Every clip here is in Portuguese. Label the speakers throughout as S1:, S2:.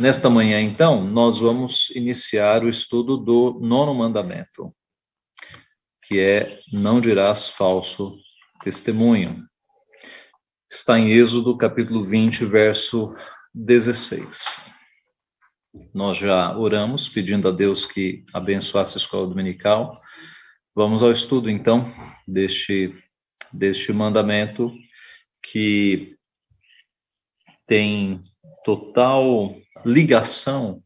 S1: Nesta manhã, então, nós vamos iniciar o estudo do nono mandamento, que é: não dirás falso testemunho. Está em Êxodo, capítulo 20, verso 16. Nós já oramos pedindo a Deus que abençoasse a escola dominical. Vamos ao estudo, então, deste, deste mandamento que tem total ligação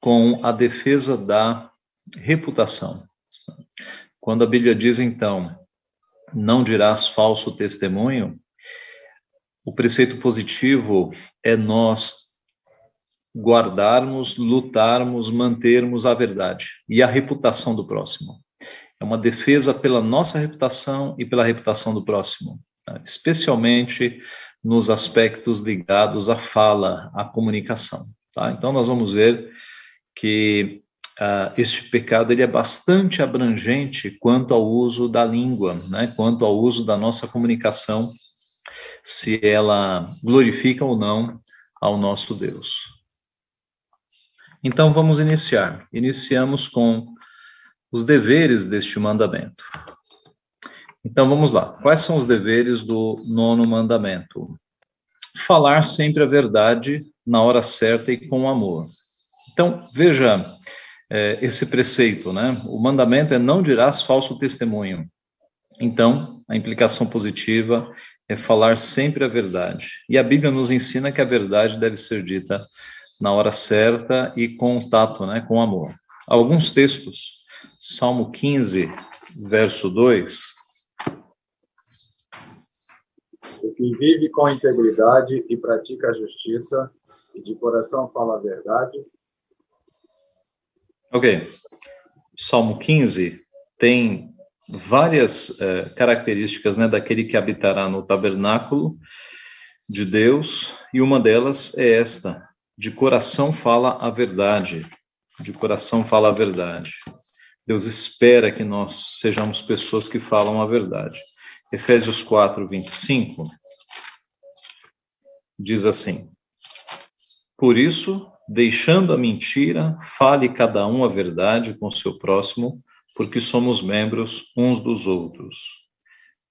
S1: com a defesa da reputação. Quando a Bíblia diz, então, não dirás falso testemunho, o preceito positivo é nós guardarmos, lutarmos, mantermos a verdade e a reputação do próximo. É uma defesa pela nossa reputação e pela reputação do próximo, tá? especialmente nos aspectos ligados à fala, à comunicação. Tá? Então, nós vamos ver que uh, este pecado ele é bastante abrangente quanto ao uso da língua, né? quanto ao uso da nossa comunicação, se ela glorifica ou não ao nosso Deus. Então, vamos iniciar. Iniciamos com os deveres deste mandamento. Então vamos lá. Quais são os deveres do nono mandamento? Falar sempre a verdade na hora certa e com amor. Então veja é, esse preceito, né? O mandamento é não dirás falso testemunho. Então a implicação positiva é falar sempre a verdade. E a Bíblia nos ensina que a verdade deve ser dita na hora certa e com tato, né? Com amor. Alguns textos. Salmo 15, verso 2
S2: que vive com integridade e pratica a justiça e de coração fala a verdade.
S1: Ok. Salmo 15 tem várias eh, características né, daquele que habitará no tabernáculo de Deus, e uma delas é esta: de coração fala a verdade. De coração fala a verdade. Deus espera que nós sejamos pessoas que falam a verdade. Efésios 4, 25 diz assim: Por isso, deixando a mentira, fale cada um a verdade com seu próximo, porque somos membros uns dos outros.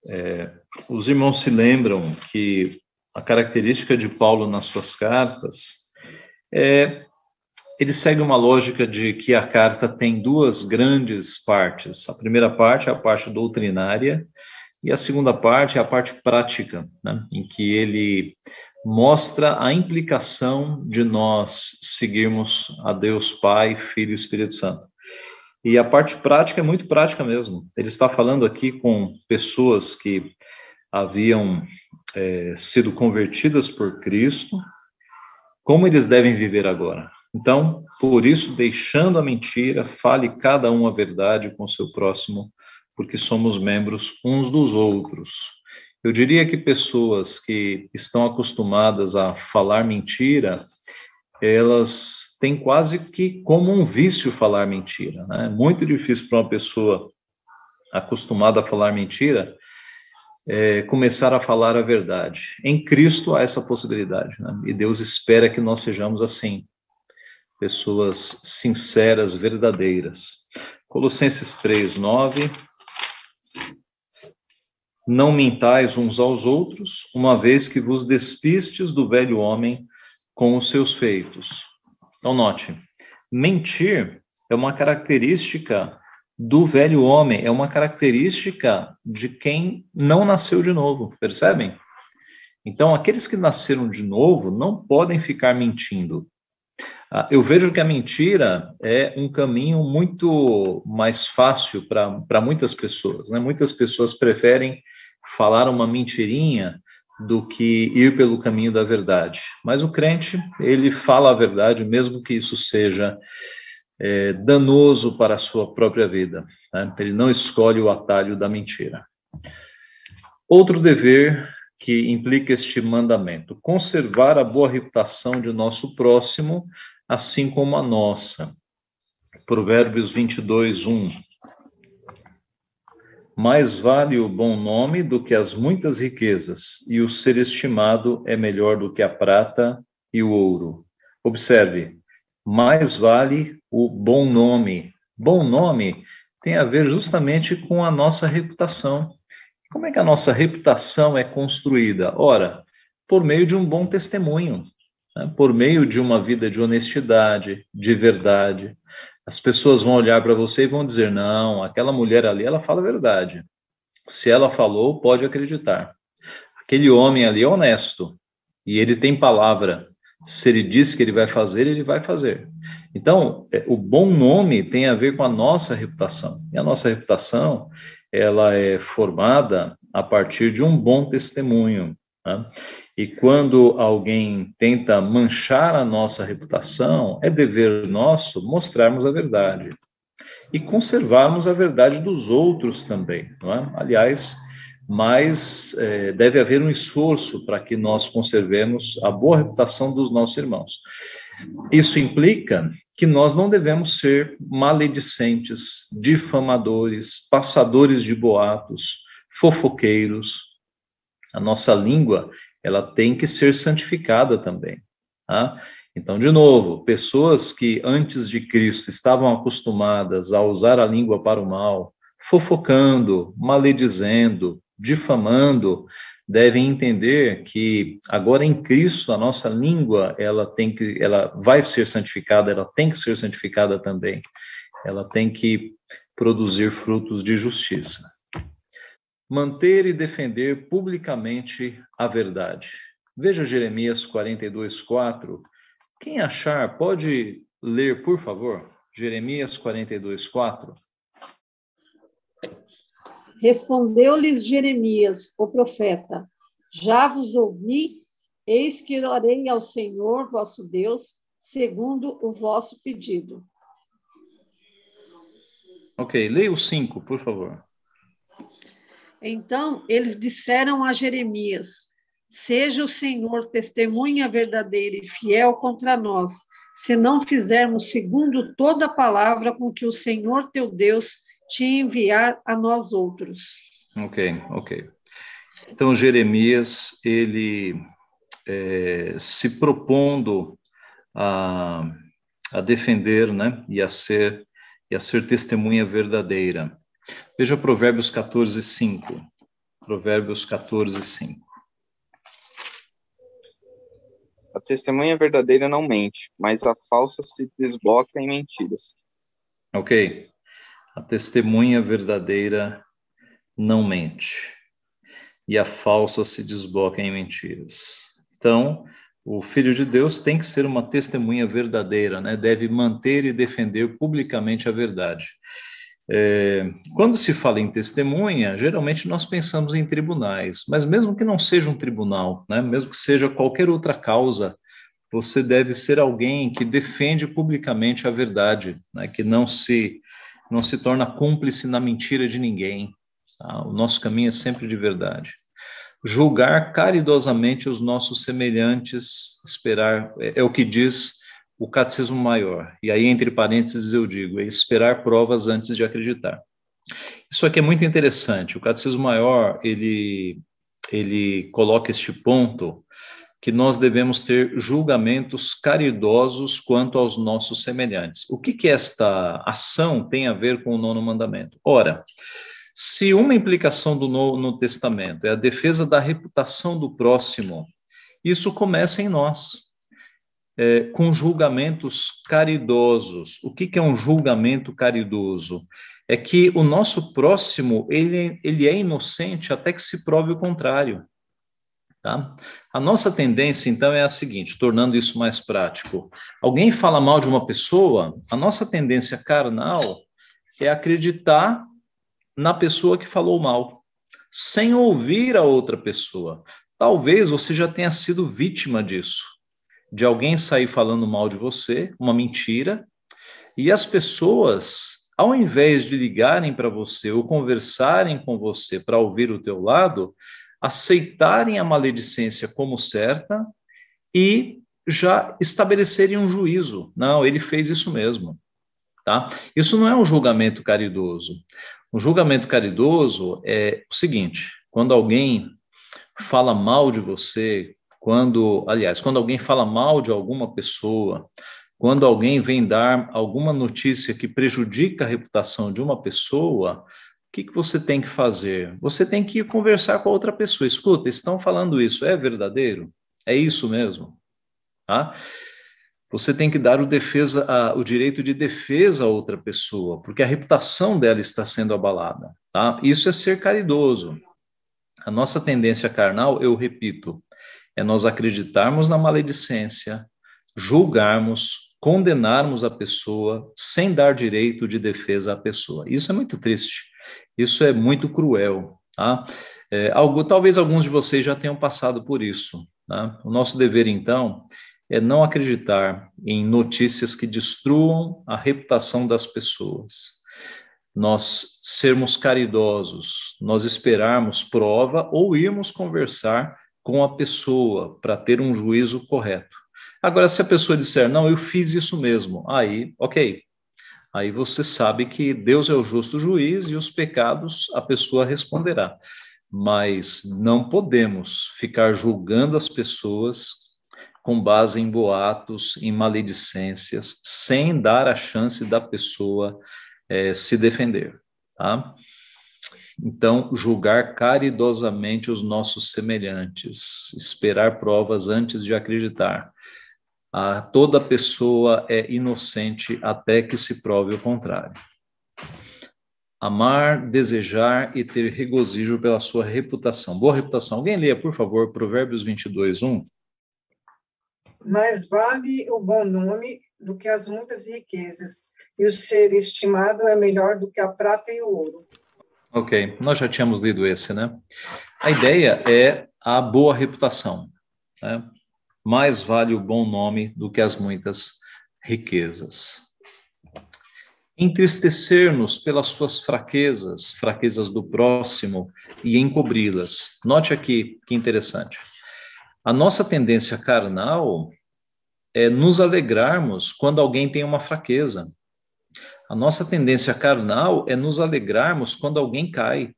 S1: É, os irmãos se lembram que a característica de Paulo nas suas cartas é ele segue uma lógica de que a carta tem duas grandes partes. A primeira parte é a parte doutrinária e a segunda parte é a parte prática, né, em que ele mostra a implicação de nós seguirmos a Deus Pai, Filho e Espírito Santo. E a parte prática é muito prática mesmo. Ele está falando aqui com pessoas que haviam é, sido convertidas por Cristo, como eles devem viver agora. Então, por isso, deixando a mentira, fale cada um a verdade com seu próximo, porque somos membros uns dos outros. Eu diria que pessoas que estão acostumadas a falar mentira, elas têm quase que como um vício falar mentira. Né? É muito difícil para uma pessoa acostumada a falar mentira é, começar a falar a verdade. Em Cristo há essa possibilidade, né? e Deus espera que nós sejamos assim, pessoas sinceras, verdadeiras. Colossenses 3, 9 não mintais uns aos outros, uma vez que vos despistes do velho homem com os seus feitos. Então, note: mentir é uma característica do velho homem, é uma característica de quem não nasceu de novo, percebem? Então, aqueles que nasceram de novo não podem ficar mentindo. Ah, eu vejo que a mentira é um caminho muito mais fácil para muitas pessoas. Né? Muitas pessoas preferem falar uma mentirinha do que ir pelo caminho da verdade. Mas o crente, ele fala a verdade, mesmo que isso seja é, danoso para a sua própria vida. Né? Ele não escolhe o atalho da mentira. Outro dever que implica este mandamento: conservar a boa reputação de nosso próximo, assim como a nossa. Provérbios 22, 1. Mais vale o bom nome do que as muitas riquezas, e o ser estimado é melhor do que a prata e o ouro. Observe, mais vale o bom nome. Bom nome tem a ver justamente com a nossa reputação. Como é que a nossa reputação é construída? Ora, por meio de um bom testemunho, né? por meio de uma vida de honestidade, de verdade. As pessoas vão olhar para você e vão dizer: não, aquela mulher ali, ela fala a verdade. Se ela falou, pode acreditar. Aquele homem ali é honesto e ele tem palavra. Se ele disse que ele vai fazer, ele vai fazer. Então, é, o bom nome tem a ver com a nossa reputação. E a nossa reputação, ela é formada a partir de um bom testemunho. Né? E quando alguém tenta manchar a nossa reputação, é dever nosso mostrarmos a verdade e conservarmos a verdade dos outros também. É? Aliás, mas é, deve haver um esforço para que nós conservemos a boa reputação dos nossos irmãos. Isso implica que nós não devemos ser maledicentes, difamadores, passadores de boatos, fofoqueiros. A nossa língua, ela tem que ser santificada também. Tá? Então, de novo, pessoas que antes de Cristo estavam acostumadas a usar a língua para o mal, fofocando, maledizendo, difamando, devem entender que agora em Cristo a nossa língua ela tem que ela vai ser santificada, ela tem que ser santificada também. Ela tem que produzir frutos de justiça. Manter e defender publicamente a verdade. Veja Jeremias 42, 4. Quem achar, pode ler, por favor? Jeremias 42, 4.
S3: Respondeu-lhes Jeremias, o profeta: Já vos ouvi, eis que orei ao Senhor vosso Deus, segundo o vosso pedido.
S1: Ok, leia o 5, por favor.
S3: Então eles disseram a Jeremias: Seja o Senhor testemunha verdadeira e fiel contra nós, se não fizermos segundo toda a palavra com que o Senhor teu Deus te enviar a nós outros.
S1: Ok, ok. Então, Jeremias, ele é, se propondo a, a defender, né, e a ser e a ser testemunha verdadeira. Veja Provérbios 14, 5. Provérbios 14, 5.
S4: A testemunha verdadeira não mente, mas a falsa se desboca em mentiras.
S1: Ok. A testemunha verdadeira não mente, e a falsa se desboca em mentiras. Então, o filho de Deus tem que ser uma testemunha verdadeira, né? Deve manter e defender publicamente a verdade. É, quando se fala em testemunha, geralmente nós pensamos em tribunais, mas mesmo que não seja um tribunal, né? Mesmo que seja qualquer outra causa, você deve ser alguém que defende publicamente a verdade, né? Que não se não se torna cúmplice na mentira de ninguém. Tá? O nosso caminho é sempre de verdade. Julgar caridosamente os nossos semelhantes, esperar, é, é o que diz o catecismo maior. E aí, entre parênteses, eu digo, é esperar provas antes de acreditar. Isso aqui é muito interessante. O catecismo maior, ele, ele coloca este ponto que nós devemos ter julgamentos caridosos quanto aos nossos semelhantes. O que, que esta ação tem a ver com o nono mandamento? Ora, se uma implicação do Novo Testamento é a defesa da reputação do próximo, isso começa em nós, é, com julgamentos caridosos. O que, que é um julgamento caridoso? É que o nosso próximo ele, ele é inocente até que se prove o contrário. Tá? A nossa tendência, então, é a seguinte, tornando isso mais prático. Alguém fala mal de uma pessoa, a nossa tendência carnal é acreditar na pessoa que falou mal, sem ouvir a outra pessoa. Talvez você já tenha sido vítima disso, de alguém sair falando mal de você, uma mentira, e as pessoas, ao invés de ligarem para você ou conversarem com você para ouvir o teu lado, aceitarem a maledicência como certa e já estabelecerem um juízo. Não, ele fez isso mesmo. Tá? Isso não é um julgamento caridoso. Um julgamento caridoso é o seguinte: quando alguém fala mal de você, quando, aliás, quando alguém fala mal de alguma pessoa, quando alguém vem dar alguma notícia que prejudica a reputação de uma pessoa, o que, que você tem que fazer? Você tem que ir conversar com a outra pessoa. Escuta, estão falando isso, é verdadeiro? É isso mesmo? Tá? Você tem que dar o, defesa, a, o direito de defesa a outra pessoa, porque a reputação dela está sendo abalada. Tá? Isso é ser caridoso. A nossa tendência carnal, eu repito, é nós acreditarmos na maledicência, julgarmos, condenarmos a pessoa sem dar direito de defesa à pessoa. Isso é muito triste. Isso é muito cruel. Tá? É, algo, talvez alguns de vocês já tenham passado por isso. Tá? O nosso dever, então, é não acreditar em notícias que destruam a reputação das pessoas. Nós sermos caridosos, nós esperarmos prova ou irmos conversar com a pessoa para ter um juízo correto. Agora, se a pessoa disser, não, eu fiz isso mesmo, aí, ok. Aí você sabe que Deus é o justo juiz e os pecados a pessoa responderá. Mas não podemos ficar julgando as pessoas com base em boatos, em maledicências, sem dar a chance da pessoa é, se defender, tá? Então, julgar caridosamente os nossos semelhantes, esperar provas antes de acreditar. Ah, toda pessoa é inocente até que se prove o contrário. Amar, desejar e ter regozijo pela sua reputação. Boa reputação. Alguém leia, por favor, Provérbios 22, 1.
S5: Mais vale o bom nome do que as muitas riquezas, e o ser estimado é melhor do que a prata e o ouro.
S1: Ok, nós já tínhamos lido esse, né? A ideia é a boa reputação. Né? Mais vale o bom nome do que as muitas riquezas. Entristecer-nos pelas suas fraquezas, fraquezas do próximo, e encobri-las. Note aqui que interessante. A nossa tendência carnal é nos alegrarmos quando alguém tem uma fraqueza. A nossa tendência carnal é nos alegrarmos quando alguém cai,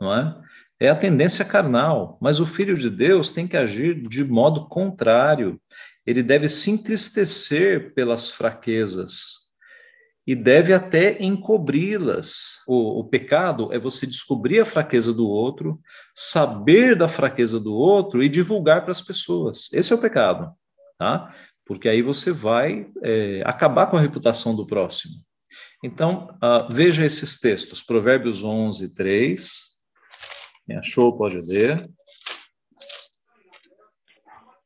S1: não é? É a tendência carnal, mas o filho de Deus tem que agir de modo contrário. Ele deve se entristecer pelas fraquezas e deve até encobri-las. O, o, pecado é você descobrir a fraqueza do outro, saber da fraqueza do outro e divulgar para as pessoas. Esse é o pecado, tá? Porque aí você vai é, acabar com a reputação do próximo. Então, uh, veja esses textos, Provérbios 11, 3. Quem achou, pode ler.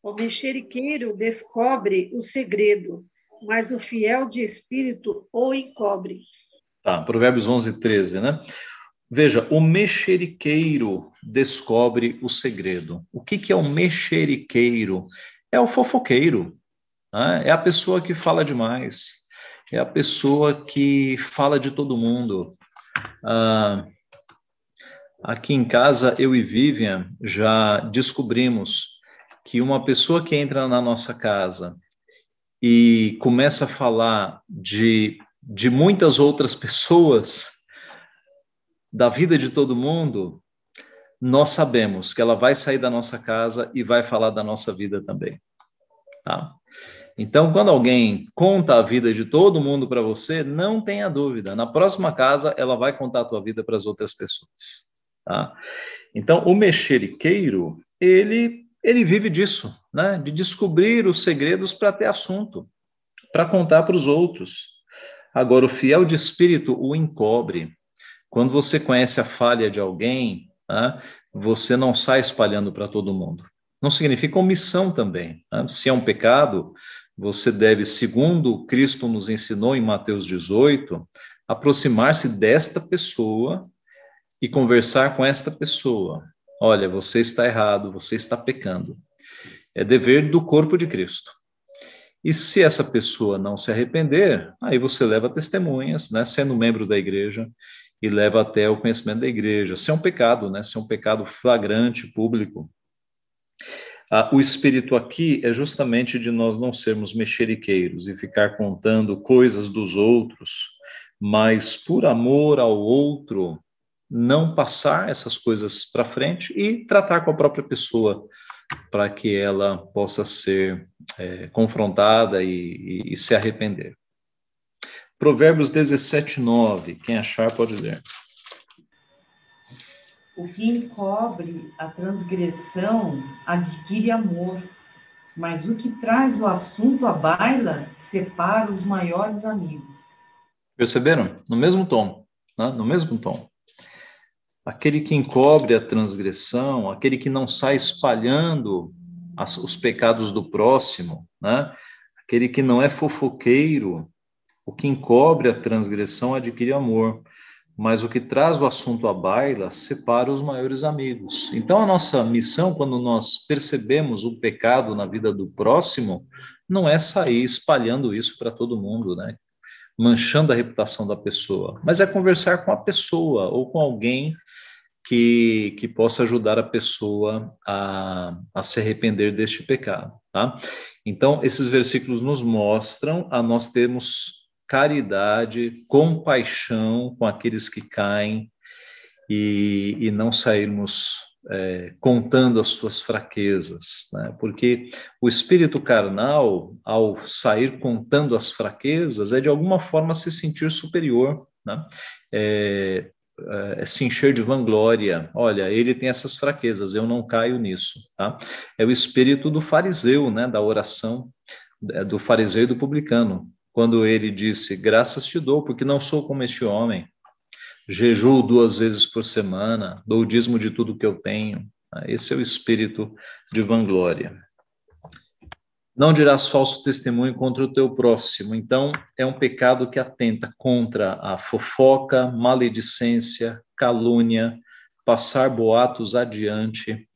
S3: O mexeriqueiro descobre o segredo, mas o fiel de espírito o encobre.
S1: Tá, Provérbios 11, 13, né? Veja, o mexeriqueiro descobre o segredo. O que, que é o mexeriqueiro? É o fofoqueiro, né? é a pessoa que fala demais, é a pessoa que fala de todo mundo. Ah, aqui em casa, eu e Vivian já descobrimos que uma pessoa que entra na nossa casa e começa a falar de, de muitas outras pessoas, da vida de todo mundo, nós sabemos que ela vai sair da nossa casa e vai falar da nossa vida também. Tá? Então, quando alguém conta a vida de todo mundo para você, não tenha dúvida. Na próxima casa, ela vai contar a tua vida para as outras pessoas. Tá? Então, o mexeriqueiro, ele ele vive disso, né? de descobrir os segredos para ter assunto, para contar para os outros. Agora, o fiel de espírito o encobre. Quando você conhece a falha de alguém, né? você não sai espalhando para todo mundo. Não significa omissão também. Né? Se é um pecado, você deve, segundo Cristo nos ensinou em Mateus 18, aproximar-se desta pessoa e conversar com esta pessoa. Olha, você está errado, você está pecando. É dever do corpo de Cristo. E se essa pessoa não se arrepender, aí você leva testemunhas, né, sendo membro da igreja, e leva até o conhecimento da igreja. Se é um pecado, né, se é um pecado flagrante, público. Ah, o espírito aqui é justamente de nós não sermos mexeriqueiros e ficar contando coisas dos outros, mas por amor ao outro, não passar essas coisas para frente e tratar com a própria pessoa para que ela possa ser é, confrontada e, e, e, se arrepender. Provérbios 17, 9. Quem achar pode ler.
S6: O que encobre a transgressão adquire amor, mas o que traz o assunto à baila separa os maiores amigos.
S1: Perceberam? No mesmo tom, né? no mesmo tom aquele que encobre a transgressão, aquele que não sai espalhando as, os pecados do próximo, né? aquele que não é fofoqueiro, o que encobre a transgressão adquire amor, mas o que traz o assunto à baila separa os maiores amigos. Então, a nossa missão, quando nós percebemos o pecado na vida do próximo, não é sair espalhando isso para todo mundo, né? manchando a reputação da pessoa, mas é conversar com a pessoa ou com alguém que, que possa ajudar a pessoa a, a se arrepender deste pecado, tá? Então, esses versículos nos mostram a nós termos caridade, compaixão com aqueles que caem e, e não sairmos é, contando as suas fraquezas, né? porque o espírito carnal, ao sair contando as fraquezas, é de alguma forma se sentir superior, né? É, é, se encher de vanglória. Olha, ele tem essas fraquezas, eu não caio nisso, tá? É o espírito do fariseu, né, da oração é, do fariseu e do publicano, quando ele disse: "Graças te dou, porque não sou como este homem. Jejuo duas vezes por semana, dou o dízimo de tudo que eu tenho." Esse é o espírito de vanglória. Não dirás falso testemunho contra o teu próximo. Então, é um pecado que atenta contra a fofoca, maledicência, calúnia, passar boatos adiante.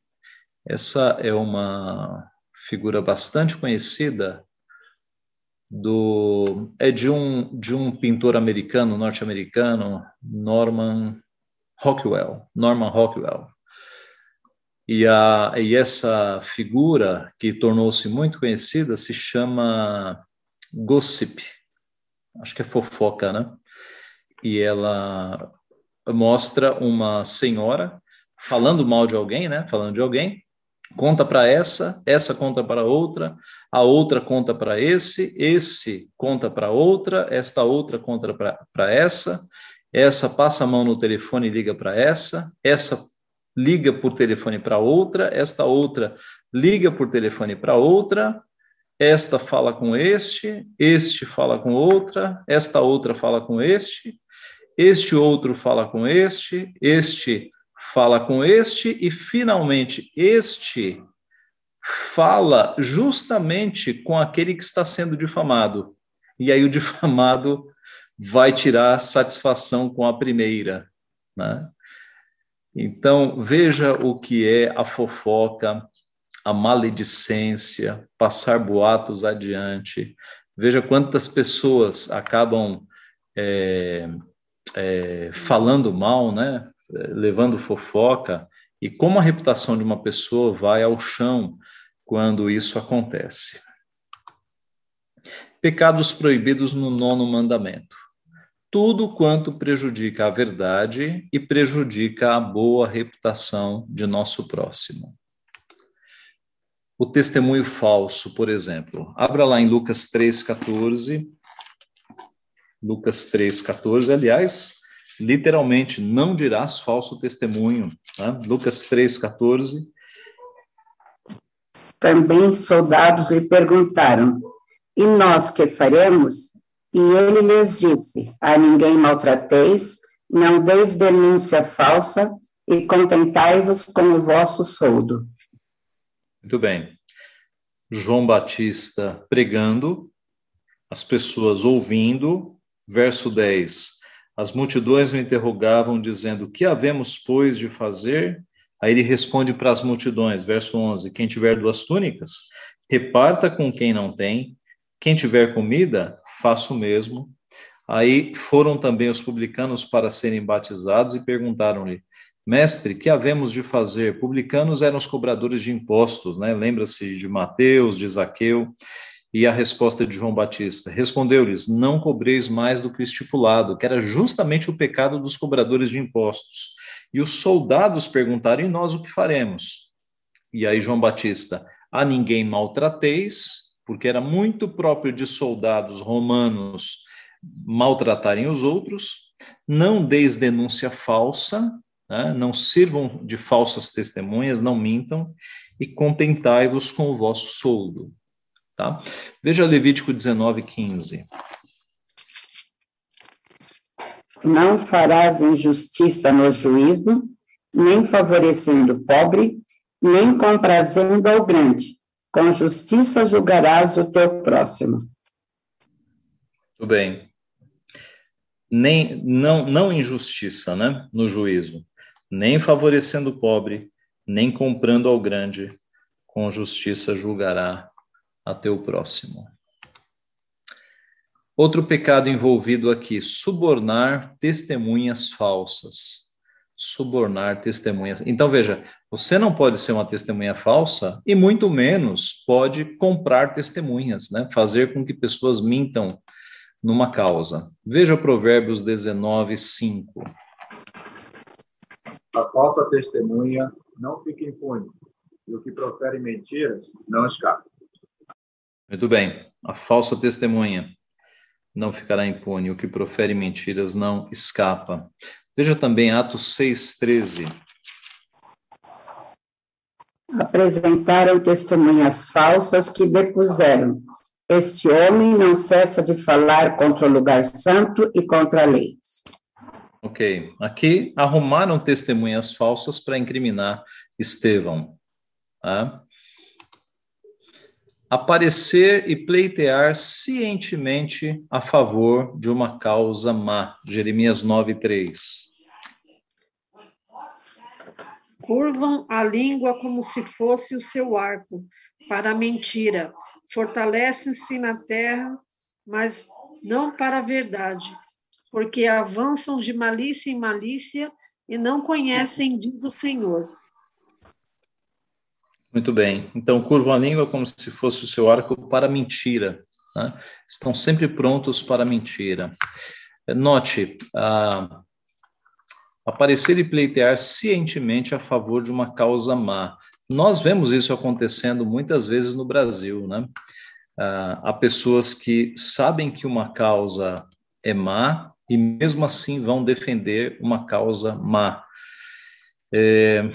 S1: Essa é uma figura bastante conhecida do é de um de um pintor americano, norte-americano, Norman Rockwell, Norman Rockwell. E, a, e essa figura, que tornou-se muito conhecida, se chama Gossip. Acho que é fofoca, né? E ela mostra uma senhora falando mal de alguém, né? Falando de alguém, conta para essa, essa conta para outra, a outra conta para esse, esse conta para outra, esta outra conta para essa, essa passa a mão no telefone e liga para essa, essa liga por telefone para outra, esta outra liga por telefone para outra, esta fala com este, este fala com outra, esta outra fala com este, este outro fala com este, este fala com este e finalmente este fala justamente com aquele que está sendo difamado. E aí o difamado vai tirar satisfação com a primeira, né? Então, veja o que é a fofoca, a maledicência, passar boatos adiante. Veja quantas pessoas acabam é, é, falando mal, né? levando fofoca, e como a reputação de uma pessoa vai ao chão quando isso acontece. Pecados proibidos no nono mandamento tudo quanto prejudica a verdade e prejudica a boa reputação de nosso próximo. O testemunho falso, por exemplo. Abra lá em Lucas 3,14. Lucas 3,14, aliás, literalmente, não dirás falso testemunho. Né? Lucas 3,14.
S7: Também soldados lhe perguntaram: E nós que faremos? E ele lhes disse: A ninguém maltrateis, não deis denúncia falsa, e contentai-vos com o vosso soldo.
S1: Muito bem. João Batista pregando, as pessoas ouvindo, verso 10. As multidões o interrogavam, dizendo: Que havemos, pois, de fazer? Aí ele responde para as multidões, verso 11: Quem tiver duas túnicas, reparta com quem não tem. Quem tiver comida, faça o mesmo. Aí foram também os publicanos para serem batizados e perguntaram-lhe: Mestre, que havemos de fazer? Publicanos eram os cobradores de impostos, né? Lembra-se de Mateus, de Zaqueu. E a resposta de João Batista respondeu-lhes: Não cobreis mais do que o estipulado, que era justamente o pecado dos cobradores de impostos. E os soldados perguntaram: E nós o que faremos? e aí João Batista, a ninguém maltrateis, porque era muito próprio de soldados romanos maltratarem os outros, não deis denúncia falsa, né? não sirvam de falsas testemunhas, não mintam, e contentai-vos com o vosso soldo. Tá? Veja Levítico 19, 15.
S7: Não farás injustiça no juízo, nem favorecendo o pobre, nem comprazendo ao grande. Com justiça julgarás o teu próximo.
S1: Tudo bem. Nem, não, não injustiça, né, no juízo, nem favorecendo o pobre, nem comprando ao grande, com justiça julgará a teu próximo. Outro pecado envolvido aqui, subornar testemunhas falsas. Subornar testemunhas. Então, veja, você não pode ser uma testemunha falsa e muito menos pode comprar testemunhas, né? Fazer com que pessoas mintam numa causa. Veja Provérbios 19, 5.
S2: A falsa testemunha não fica impune, e o que profere mentiras não escapa.
S1: Muito bem. A falsa testemunha não ficará impune, o que profere mentiras não escapa. Veja também Atos 6,13.
S7: Apresentaram testemunhas falsas que depuseram. Este homem não cessa de falar contra o lugar santo e contra a lei.
S1: Ok. Aqui arrumaram testemunhas falsas para incriminar Estevão. Tá? Aparecer e pleitear cientemente a favor de uma causa má. Jeremias 9, 3
S3: curvam a língua como se fosse o seu arco para a mentira, fortalecem-se na terra, mas não para a verdade, porque avançam de malícia em malícia e não conhecem, diz o Senhor.
S1: Muito bem. Então, curvam a língua como se fosse o seu arco para mentira. Né? Estão sempre prontos para mentira. Note, ah, aparecer e pleitear cientemente a favor de uma causa má. Nós vemos isso acontecendo muitas vezes no Brasil, né? Ah, há pessoas que sabem que uma causa é má e mesmo assim vão defender uma causa má. É,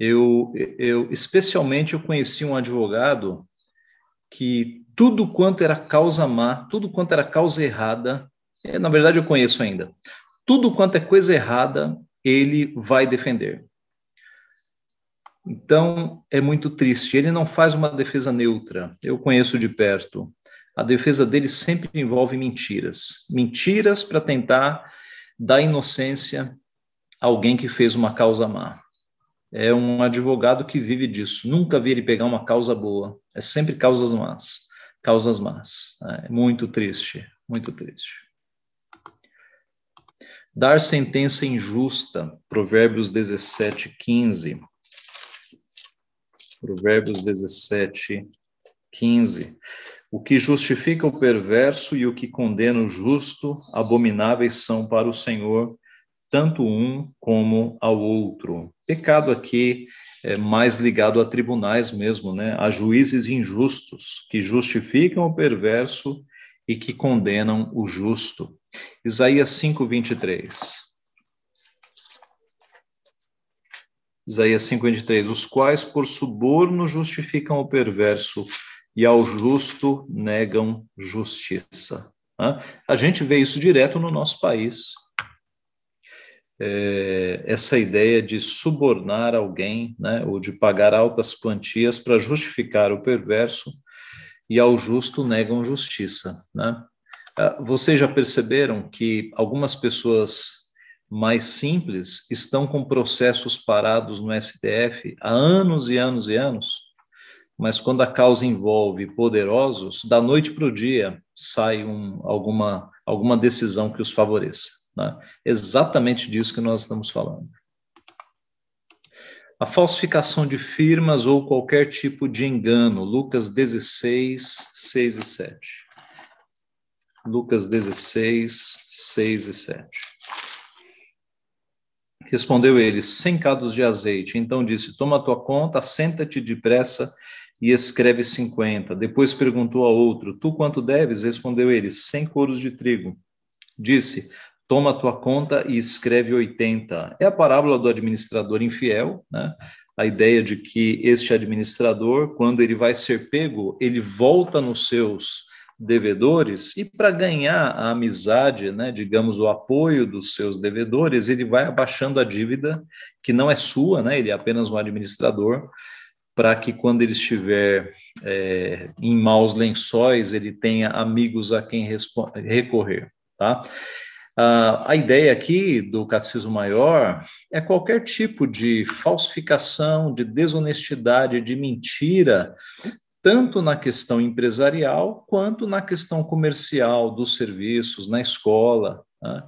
S1: eu, eu, especialmente, eu conheci um advogado que tudo quanto era causa má, tudo quanto era causa errada, é, na verdade eu conheço ainda, tudo quanto é coisa errada, ele vai defender. Então, é muito triste. Ele não faz uma defesa neutra. Eu conheço de perto. A defesa dele sempre envolve mentiras. Mentiras para tentar dar inocência a alguém que fez uma causa má. É um advogado que vive disso. Nunca vi ele pegar uma causa boa. É sempre causas más. Causas más. É muito triste. Muito triste. Dar sentença injusta. Provérbios 17, 15. Provérbios 17, 15. O que justifica o perverso e o que condena o justo, abomináveis são para o Senhor, tanto um como ao outro. Pecado aqui é mais ligado a tribunais mesmo, né? A juízes injustos que justificam o perverso e que condenam o justo. Isaías 5, 23. Isaías 5:23, os quais por suborno justificam o perverso e ao justo negam justiça. A gente vê isso direto no nosso país. É, essa ideia de subornar alguém, né, ou de pagar altas quantias para justificar o perverso e ao justo negam justiça. Né? Ah, vocês já perceberam que algumas pessoas mais simples estão com processos parados no STF há anos e anos e anos, mas quando a causa envolve poderosos, da noite para o dia sai um, alguma, alguma decisão que os favoreça. Né? Exatamente disso que nós estamos falando. A falsificação de firmas ou qualquer tipo de engano, Lucas 16, 6 e 7. Lucas 16, 6 e 7. Respondeu ele: cem cados de azeite. Então disse: Toma tua conta, senta-te depressa e escreve cinquenta. Depois perguntou a outro: Tu quanto deves? Respondeu ele: cem coros de trigo. Disse: Toma a tua conta e escreve oitenta. É a parábola do administrador infiel, né? A ideia de que este administrador, quando ele vai ser pego, ele volta nos seus devedores e para ganhar a amizade, né, digamos o apoio dos seus devedores, ele vai abaixando a dívida que não é sua, né, ele é apenas um administrador, para que quando ele estiver é, em maus lençóis ele tenha amigos a quem recorrer, tá? A ideia aqui do Catecismo Maior é qualquer tipo de falsificação, de desonestidade, de mentira tanto na questão empresarial quanto na questão comercial dos serviços, na escola. Né?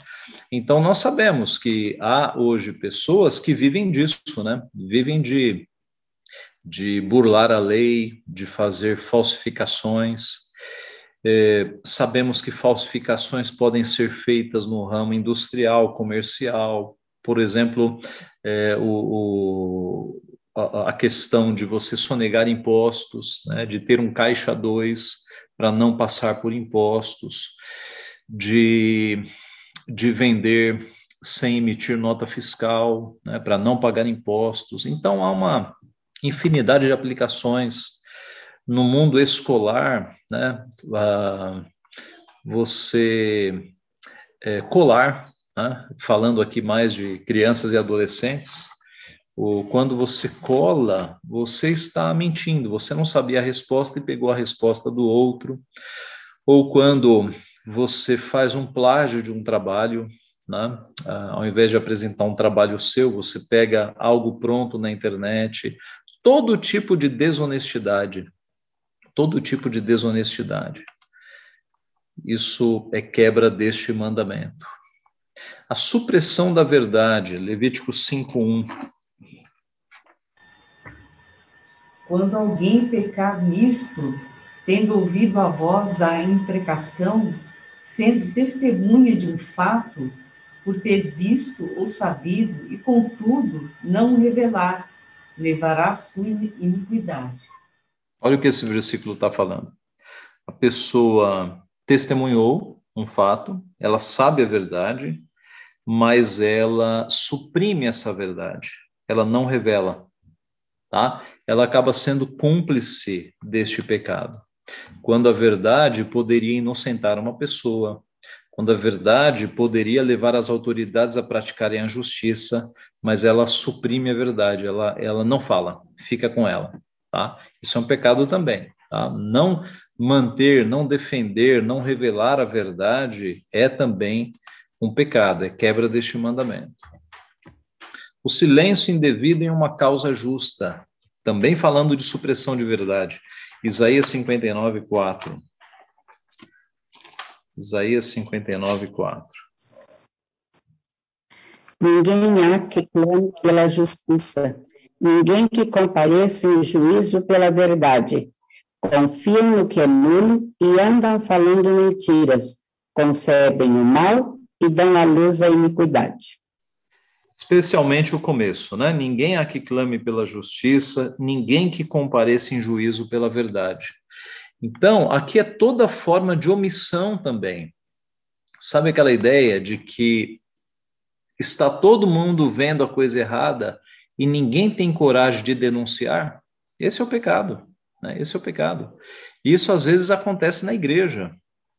S1: Então, nós sabemos que há hoje pessoas que vivem disso, né? vivem de, de burlar a lei, de fazer falsificações. É, sabemos que falsificações podem ser feitas no ramo industrial, comercial, por exemplo, é, o, a, questão de você sonegar impostos, né, de ter um caixa 2 para não passar por impostos, de, de vender sem emitir nota fiscal, né, para não pagar impostos. Então, há uma infinidade de aplicações. No mundo escolar, né, você é, colar, né, falando aqui mais de crianças e adolescentes, ou quando você cola, você está mentindo, você não sabia a resposta e pegou a resposta do outro. Ou quando você faz um plágio de um trabalho, né? Ao invés de apresentar um trabalho seu, você pega algo pronto na internet. Todo tipo de desonestidade, todo tipo de desonestidade. Isso é quebra deste mandamento. A supressão da verdade, Levítico 5:1.
S6: Quando alguém pecar nisto, tendo ouvido a voz da imprecação, sendo testemunha de um fato, por ter visto ou sabido, e contudo não revelar, levará a sua iniquidade.
S1: Olha o que esse versículo está falando. A pessoa testemunhou um fato, ela sabe a verdade, mas ela suprime essa verdade, ela não revela tá? Ela acaba sendo cúmplice deste pecado. Quando a verdade poderia inocentar uma pessoa, quando a verdade poderia levar as autoridades a praticarem a justiça, mas ela suprime a verdade, ela, ela não fala, fica com ela, tá? Isso é um pecado também, tá? Não manter, não defender, não revelar a verdade é também um pecado, é quebra deste mandamento. O silêncio indevido em uma causa justa, também falando de supressão de verdade. Isaías 59, 4. Isaías 59, 4.
S7: Ninguém há que clame pela justiça, ninguém que compareça em juízo pela verdade. Confiam no que é nulo e andam falando mentiras, concebem o mal e dão à luz a iniquidade
S1: especialmente o começo, né? Ninguém aqui clame pela justiça, ninguém que compareça em juízo pela verdade. Então, aqui é toda forma de omissão também. Sabe aquela ideia de que está todo mundo vendo a coisa errada e ninguém tem coragem de denunciar? Esse é o pecado, né? Esse é o pecado. Isso às vezes acontece na igreja,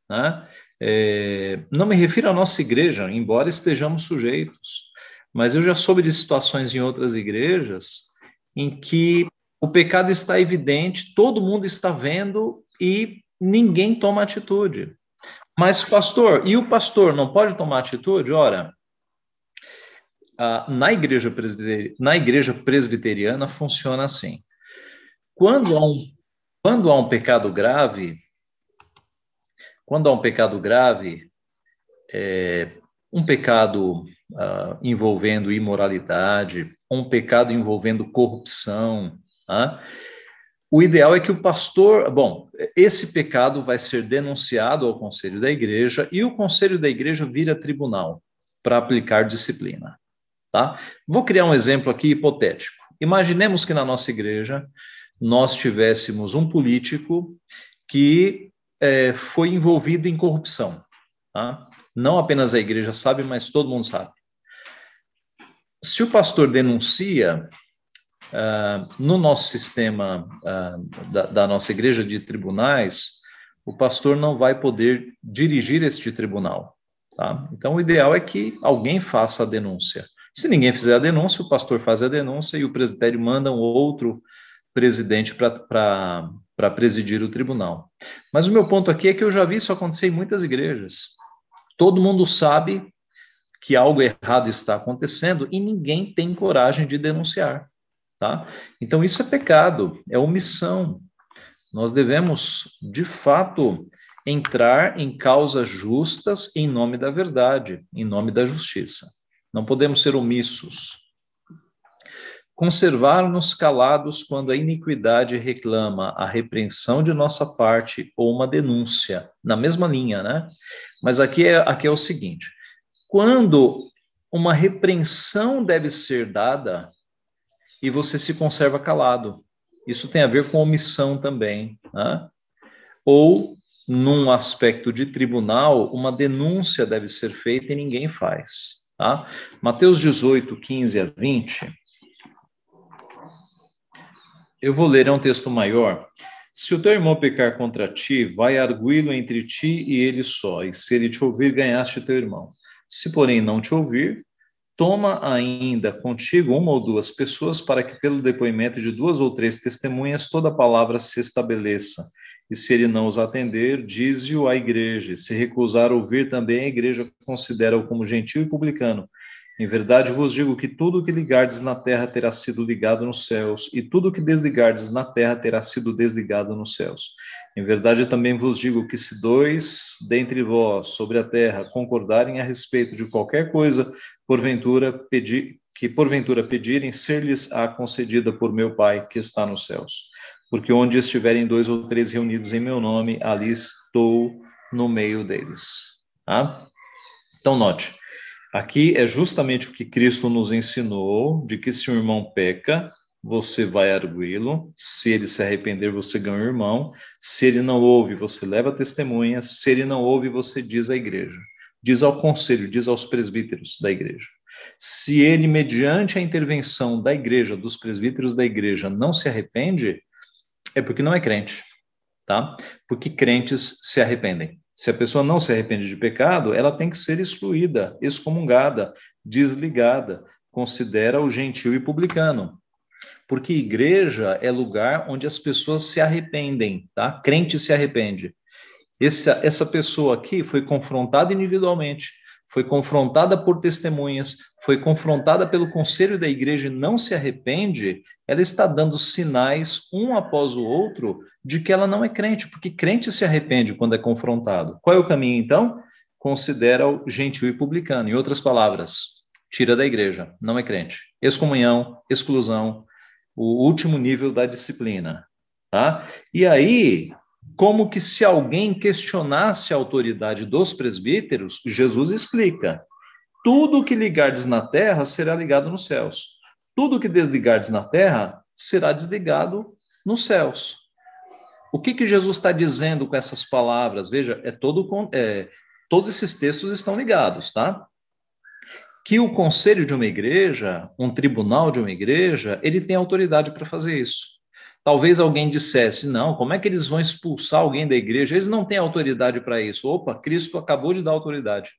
S1: né? É, não me refiro à nossa igreja, embora estejamos sujeitos. Mas eu já soube de situações em outras igrejas em que o pecado está evidente, todo mundo está vendo e ninguém toma atitude. Mas, pastor, e o pastor não pode tomar atitude? Ora, na igreja, presbiteriana, na igreja presbiteriana funciona assim. Quando há um, quando há um pecado grave, quando há um pecado grave, é, um pecado uh, envolvendo imoralidade, um pecado envolvendo corrupção. Tá? O ideal é que o pastor, bom, esse pecado vai ser denunciado ao conselho da igreja e o conselho da igreja vira tribunal para aplicar disciplina. Tá? Vou criar um exemplo aqui hipotético. Imaginemos que na nossa igreja nós tivéssemos um político que é, foi envolvido em corrupção. Tá? Não apenas a igreja sabe, mas todo mundo sabe. Se o pastor denuncia, uh, no nosso sistema uh, da, da, nossa igreja de tribunais, o pastor não vai poder dirigir este tribunal. Tá? Então, o ideal é que alguém faça a denúncia. Se ninguém fizer a denúncia, o pastor faz a denúncia e o presbitério manda um outro presidente para presidir o tribunal. Mas o meu ponto aqui é que eu já vi isso acontecer em muitas igrejas. Todo mundo sabe que algo errado está acontecendo e ninguém tem coragem de denunciar, tá? Então isso é pecado, é omissão. Nós devemos, de fato, entrar em causas justas em nome da verdade, em nome da justiça. Não podemos ser omissos conservar-nos calados quando a iniquidade reclama a repreensão de nossa parte ou uma denúncia, na mesma linha, né? Mas aqui é, aqui é o seguinte: quando uma repreensão deve ser dada e você se conserva calado, isso tem a ver com omissão também, né? Ou num aspecto de tribunal, uma denúncia deve ser feita e ninguém faz. Tá? Mateus 18, 15 a 20 eu vou ler, é um texto maior. Se o teu irmão pecar contra ti, vai arguí-lo entre ti e ele só, e se ele te ouvir, ganhaste teu irmão. Se, porém, não te ouvir, toma ainda contigo uma ou duas pessoas, para que, pelo depoimento de duas ou três testemunhas, toda palavra se estabeleça. E se ele não os atender, dize-o à igreja. Se recusar ouvir também, a igreja considera-o como gentil e publicano. Em verdade vos digo que tudo o que ligardes na terra terá sido ligado nos céus, e tudo o que desligardes na terra terá sido desligado nos céus. Em verdade também vos digo que se dois dentre vós sobre a terra concordarem a respeito de qualquer coisa, porventura pedir que porventura pedirem, ser-lhes-á concedida por meu Pai que está nos céus. Porque onde estiverem dois ou três reunidos em meu nome, ali estou no meio deles. Tá? Então note, Aqui é justamente o que Cristo nos ensinou, de que se o irmão peca, você vai arguí-lo, se ele se arrepender, você ganha o irmão, se ele não ouve, você leva testemunhas, se ele não ouve, você diz à igreja, diz ao conselho, diz aos presbíteros da igreja. Se ele, mediante a intervenção da igreja, dos presbíteros da igreja, não se arrepende, é porque não é crente, tá? Porque crentes se arrependem. Se a pessoa não se arrepende de pecado, ela tem que ser excluída, excomungada, desligada. Considera o gentil e publicano. Porque igreja é lugar onde as pessoas se arrependem, tá? Crente se arrepende. Essa, essa pessoa aqui foi confrontada individualmente, foi confrontada por testemunhas, foi confrontada pelo conselho da igreja e não se arrepende, ela está dando sinais, um após o outro, de que ela não é crente, porque crente se arrepende quando é confrontado. Qual é o caminho, então? Considera o gentil e publicano. Em outras palavras, tira da igreja, não é crente. Excomunhão, exclusão, o último nível da disciplina. Tá? E aí, como que se alguém questionasse a autoridade dos presbíteros, Jesus explica: tudo que ligardes na terra será ligado nos céus, tudo que desligardes na terra será desligado nos céus. O que, que Jesus está dizendo com essas palavras? Veja, é todo, é, todos esses textos estão ligados, tá? Que o conselho de uma igreja, um tribunal de uma igreja, ele tem autoridade para fazer isso. Talvez alguém dissesse: não, como é que eles vão expulsar alguém da igreja? Eles não têm autoridade para isso. Opa, Cristo acabou de dar autoridade.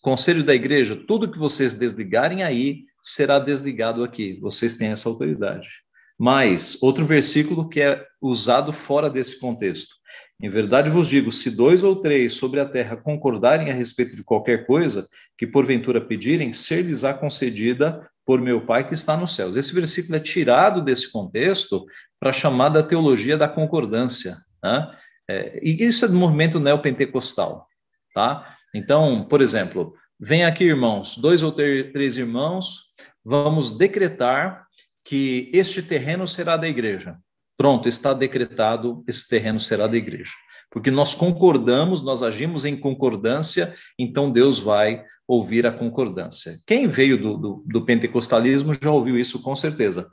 S1: Conselho da igreja: tudo que vocês desligarem aí será desligado aqui. Vocês têm essa autoridade. Mas, outro versículo que é usado fora desse contexto. Em verdade vos digo: se dois ou três sobre a terra concordarem a respeito de qualquer coisa que porventura pedirem, ser-lhes-á concedida por meu Pai que está nos céus. Esse versículo é tirado desse contexto para chamar da teologia da concordância. Né? É, e isso é do movimento neopentecostal. Tá? Então, por exemplo, vem aqui, irmãos, dois ou três irmãos, vamos decretar que este terreno será da igreja. Pronto, está decretado, esse terreno será da igreja. Porque nós concordamos, nós agimos em concordância, então Deus vai ouvir a concordância. Quem veio do, do, do pentecostalismo já ouviu isso com certeza.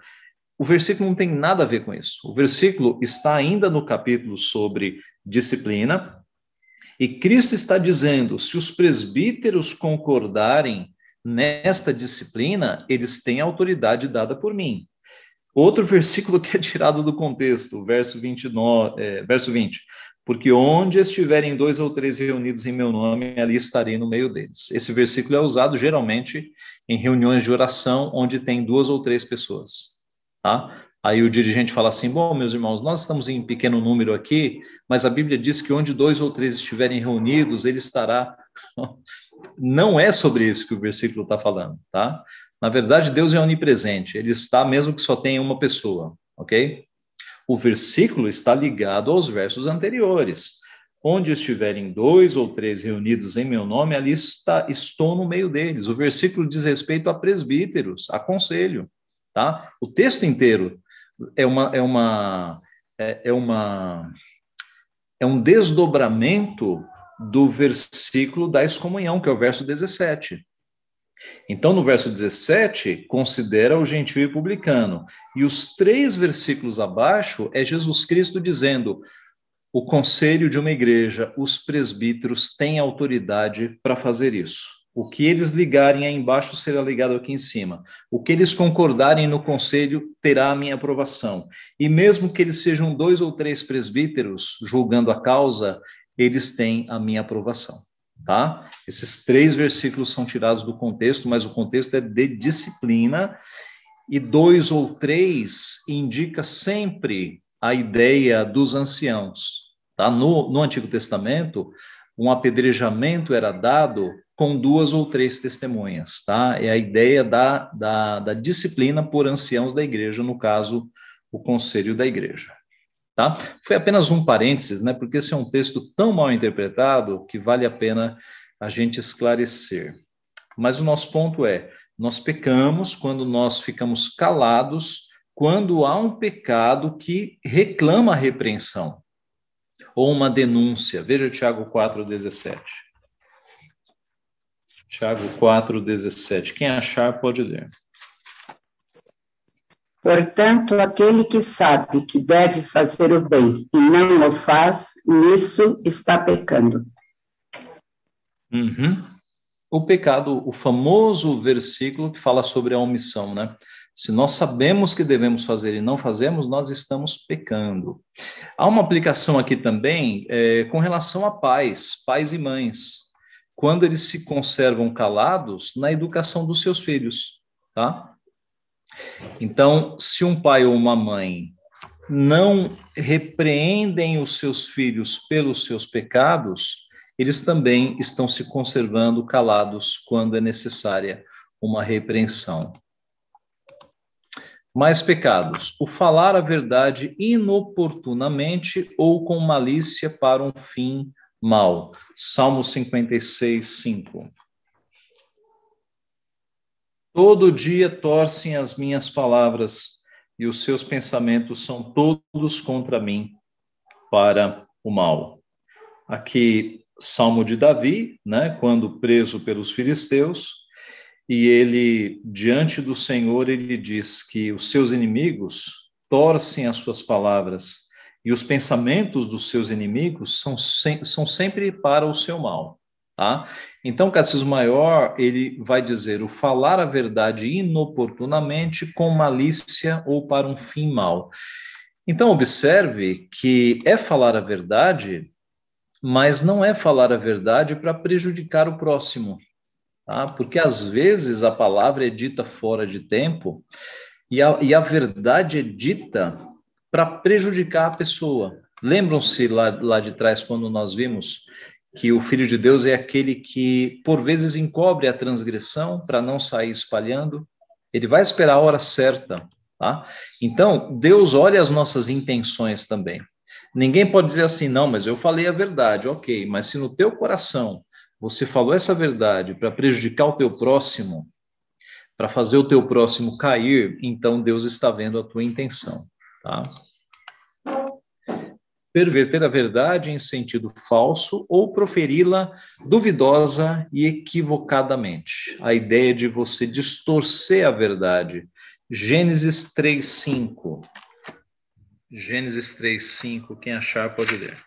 S1: O versículo não tem nada a ver com isso. O versículo está ainda no capítulo sobre disciplina, e Cristo está dizendo: se os presbíteros concordarem nesta disciplina, eles têm autoridade dada por mim. Outro versículo que é tirado do contexto, verso 29, é, verso 20. Porque onde estiverem dois ou três reunidos em meu nome, ali estarei no meio deles. Esse versículo é usado geralmente em reuniões de oração, onde tem duas ou três pessoas. Tá? Aí o dirigente fala assim: Bom, meus irmãos, nós estamos em pequeno número aqui, mas a Bíblia diz que onde dois ou três estiverem reunidos, ele estará. Não é sobre isso que o versículo está falando, tá? Na verdade, Deus é onipresente, ele está mesmo que só tenha uma pessoa, ok? O versículo está ligado aos versos anteriores. Onde estiverem dois ou três reunidos em meu nome, ali está, estou no meio deles. O versículo diz respeito a presbíteros, a conselho, tá? O texto inteiro é uma é uma é, é uma é um desdobramento do versículo da excomunhão, que é o verso 17. Então, no verso 17, considera o gentil e publicano. E os três versículos abaixo é Jesus Cristo dizendo: o conselho de uma igreja, os presbíteros têm autoridade para fazer isso. O que eles ligarem aí embaixo será ligado aqui em cima. O que eles concordarem no conselho terá a minha aprovação. E mesmo que eles sejam dois ou três presbíteros julgando a causa, eles têm a minha aprovação tá? Esses três versículos são tirados do contexto, mas o contexto é de disciplina, e dois ou três indica sempre a ideia dos anciãos, tá? No, no Antigo Testamento, um apedrejamento era dado com duas ou três testemunhas, tá? É a ideia da, da, da disciplina por anciãos da igreja, no caso, o conselho da igreja. Tá? Foi apenas um parênteses, né? Porque esse é um texto tão mal interpretado que vale a pena a gente esclarecer. Mas o nosso ponto é: nós pecamos quando nós ficamos calados, quando há um pecado que reclama repreensão ou uma denúncia. Veja Tiago 4:17. Tiago 4:17. Quem achar pode ler.
S7: Portanto, aquele que sabe que deve fazer o bem e não o faz, nisso está pecando.
S1: Uhum. O pecado, o famoso versículo que fala sobre a omissão, né? Se nós sabemos que devemos fazer e não fazemos, nós estamos pecando. Há uma aplicação aqui também é, com relação a pais, pais e mães, quando eles se conservam calados na educação dos seus filhos, tá? Então, se um pai ou uma mãe não repreendem os seus filhos pelos seus pecados, eles também estão se conservando calados quando é necessária uma repreensão. Mais pecados: o falar a verdade inoportunamente ou com malícia para um fim mau. Salmo 56, 5. Todo dia torcem as minhas palavras e os seus pensamentos são todos contra mim para o mal. Aqui, Salmo de Davi, né, quando preso pelos filisteus, e ele, diante do Senhor, ele diz que os seus inimigos torcem as suas palavras e os pensamentos dos seus inimigos são, sem, são sempre para o seu mal. Tá? Então, Catecismo Maior, ele vai dizer o falar a verdade inoportunamente com malícia ou para um fim mau. Então, observe que é falar a verdade, mas não é falar a verdade para prejudicar o próximo, tá? Porque às vezes a palavra é dita fora de tempo e a, e a verdade é dita para prejudicar a pessoa. Lembram-se lá, lá de trás, quando nós vimos que o Filho de Deus é aquele que, por vezes, encobre a transgressão para não sair espalhando. Ele vai esperar a hora certa, tá? Então, Deus olha as nossas intenções também. Ninguém pode dizer assim, não, mas eu falei a verdade, ok, mas se no teu coração você falou essa verdade para prejudicar o teu próximo, para fazer o teu próximo cair, então Deus está vendo a tua intenção, tá? Perverter a verdade em sentido falso ou proferi-la duvidosa e equivocadamente. A ideia de você distorcer a verdade. Gênesis 3:5. Gênesis 3:5, quem achar pode ler.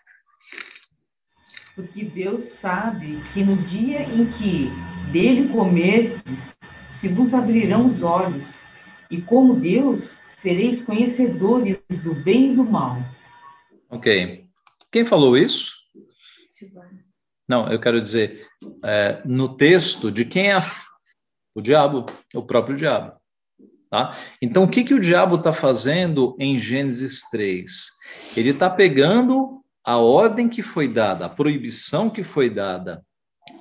S6: Porque Deus sabe que no dia em que dele comerdes, se vos abrirão os olhos, e como Deus sereis conhecedores do bem e do mal.
S1: Ok. Quem falou isso? Não, eu quero dizer, é, no texto, de quem é o diabo? O próprio diabo. Tá? Então, o que, que o diabo está fazendo em Gênesis 3? Ele está pegando a ordem que foi dada, a proibição que foi dada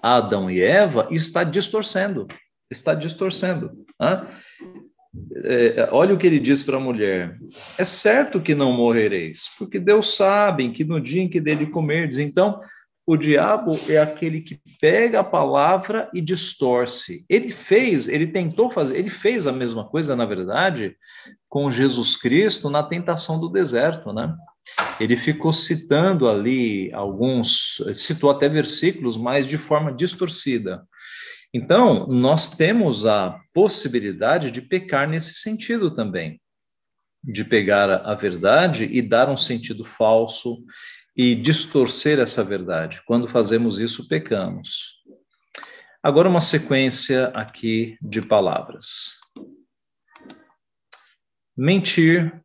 S1: a Adão e Eva e está distorcendo. Está distorcendo. Tá? É, olha o que ele diz para a mulher: é certo que não morrereis, porque Deus sabe que no dia em que dele comerdes. Então, o diabo é aquele que pega a palavra e distorce. Ele fez, ele tentou fazer, ele fez a mesma coisa, na verdade, com Jesus Cristo na tentação do deserto, né? Ele ficou citando ali alguns, citou até versículos, mas de forma distorcida. Então, nós temos a possibilidade de pecar nesse sentido também, de pegar a verdade e dar um sentido falso e distorcer essa verdade. Quando fazemos isso, pecamos. Agora, uma sequência aqui de palavras. Mentir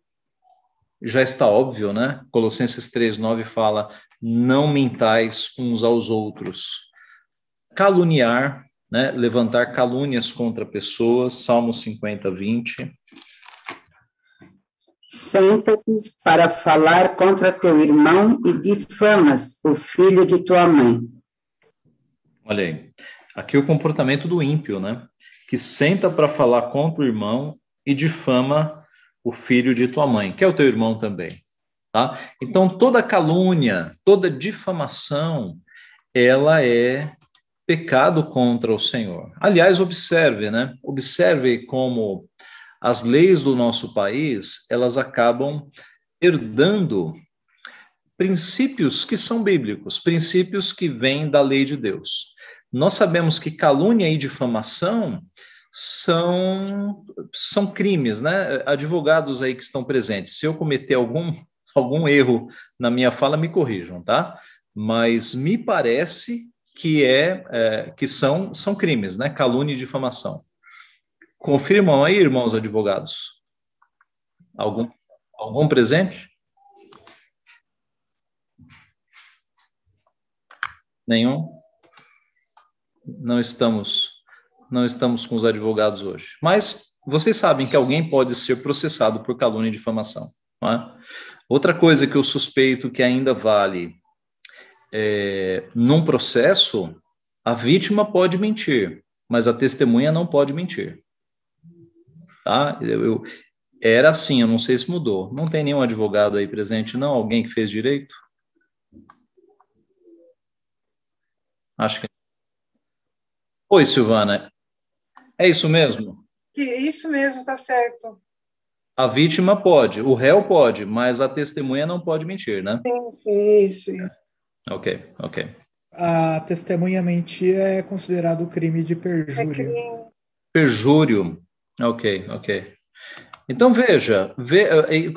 S1: já está óbvio, né? Colossenses 3:9 fala: "Não mentais uns aos outros". Caluniar né, levantar calúnias contra pessoas, Salmo 50, 20.
S7: Senta-te para falar contra teu irmão e difamas o filho de tua mãe.
S1: Olha aí, aqui o comportamento do ímpio, né? Que senta para falar contra o irmão e difama o filho de tua mãe, que é o teu irmão também, tá? Então toda calúnia, toda difamação, ela é pecado contra o Senhor. Aliás, observe, né? Observe como as leis do nosso país, elas acabam herdando princípios que são bíblicos, princípios que vêm da lei de Deus. Nós sabemos que calúnia e difamação são são crimes, né? Advogados aí que estão presentes, se eu cometer algum algum erro na minha fala, me corrijam, tá? Mas me parece que é, é, que são são crimes, né? Calúnia e difamação. Confirmam aí, irmãos advogados. Algum algum presente? Nenhum? Não estamos não estamos com os advogados hoje. Mas vocês sabem que alguém pode ser processado por calúnia e difamação. É? Outra coisa que eu suspeito que ainda vale é, num processo, a vítima pode mentir, mas a testemunha não pode mentir. Tá? Eu, eu, era assim, eu não sei se mudou. Não tem nenhum advogado aí presente, não? Alguém que fez direito? Acho que. Oi, Silvana. É isso mesmo?
S5: Isso mesmo, tá certo.
S1: A vítima pode, o réu pode, mas a testemunha não pode mentir, né?
S5: Sim, sim isso.
S1: Ok, ok.
S8: A testemunha mentir é considerado crime de perjúrio. É.
S1: Perjúrio. Ok, ok. Então veja,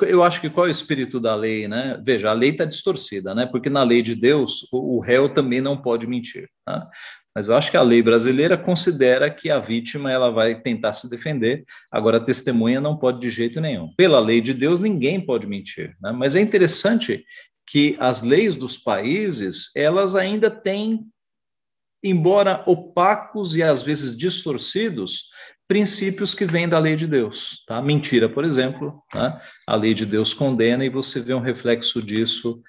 S1: eu acho que qual é o espírito da lei, né? Veja, a lei está distorcida, né? Porque na lei de Deus o, réu também não pode mentir. Tá? Mas eu acho que a lei brasileira considera que a vítima ela vai tentar se defender, agora a testemunha não pode de jeito nenhum. Pela lei de Deus ninguém pode mentir, né? Mas é interessante que as leis dos países, elas ainda têm, embora opacos e às vezes distorcidos, princípios que vêm da lei de Deus. Tá? Mentira, por exemplo, tá? a lei de Deus condena e você vê um reflexo disso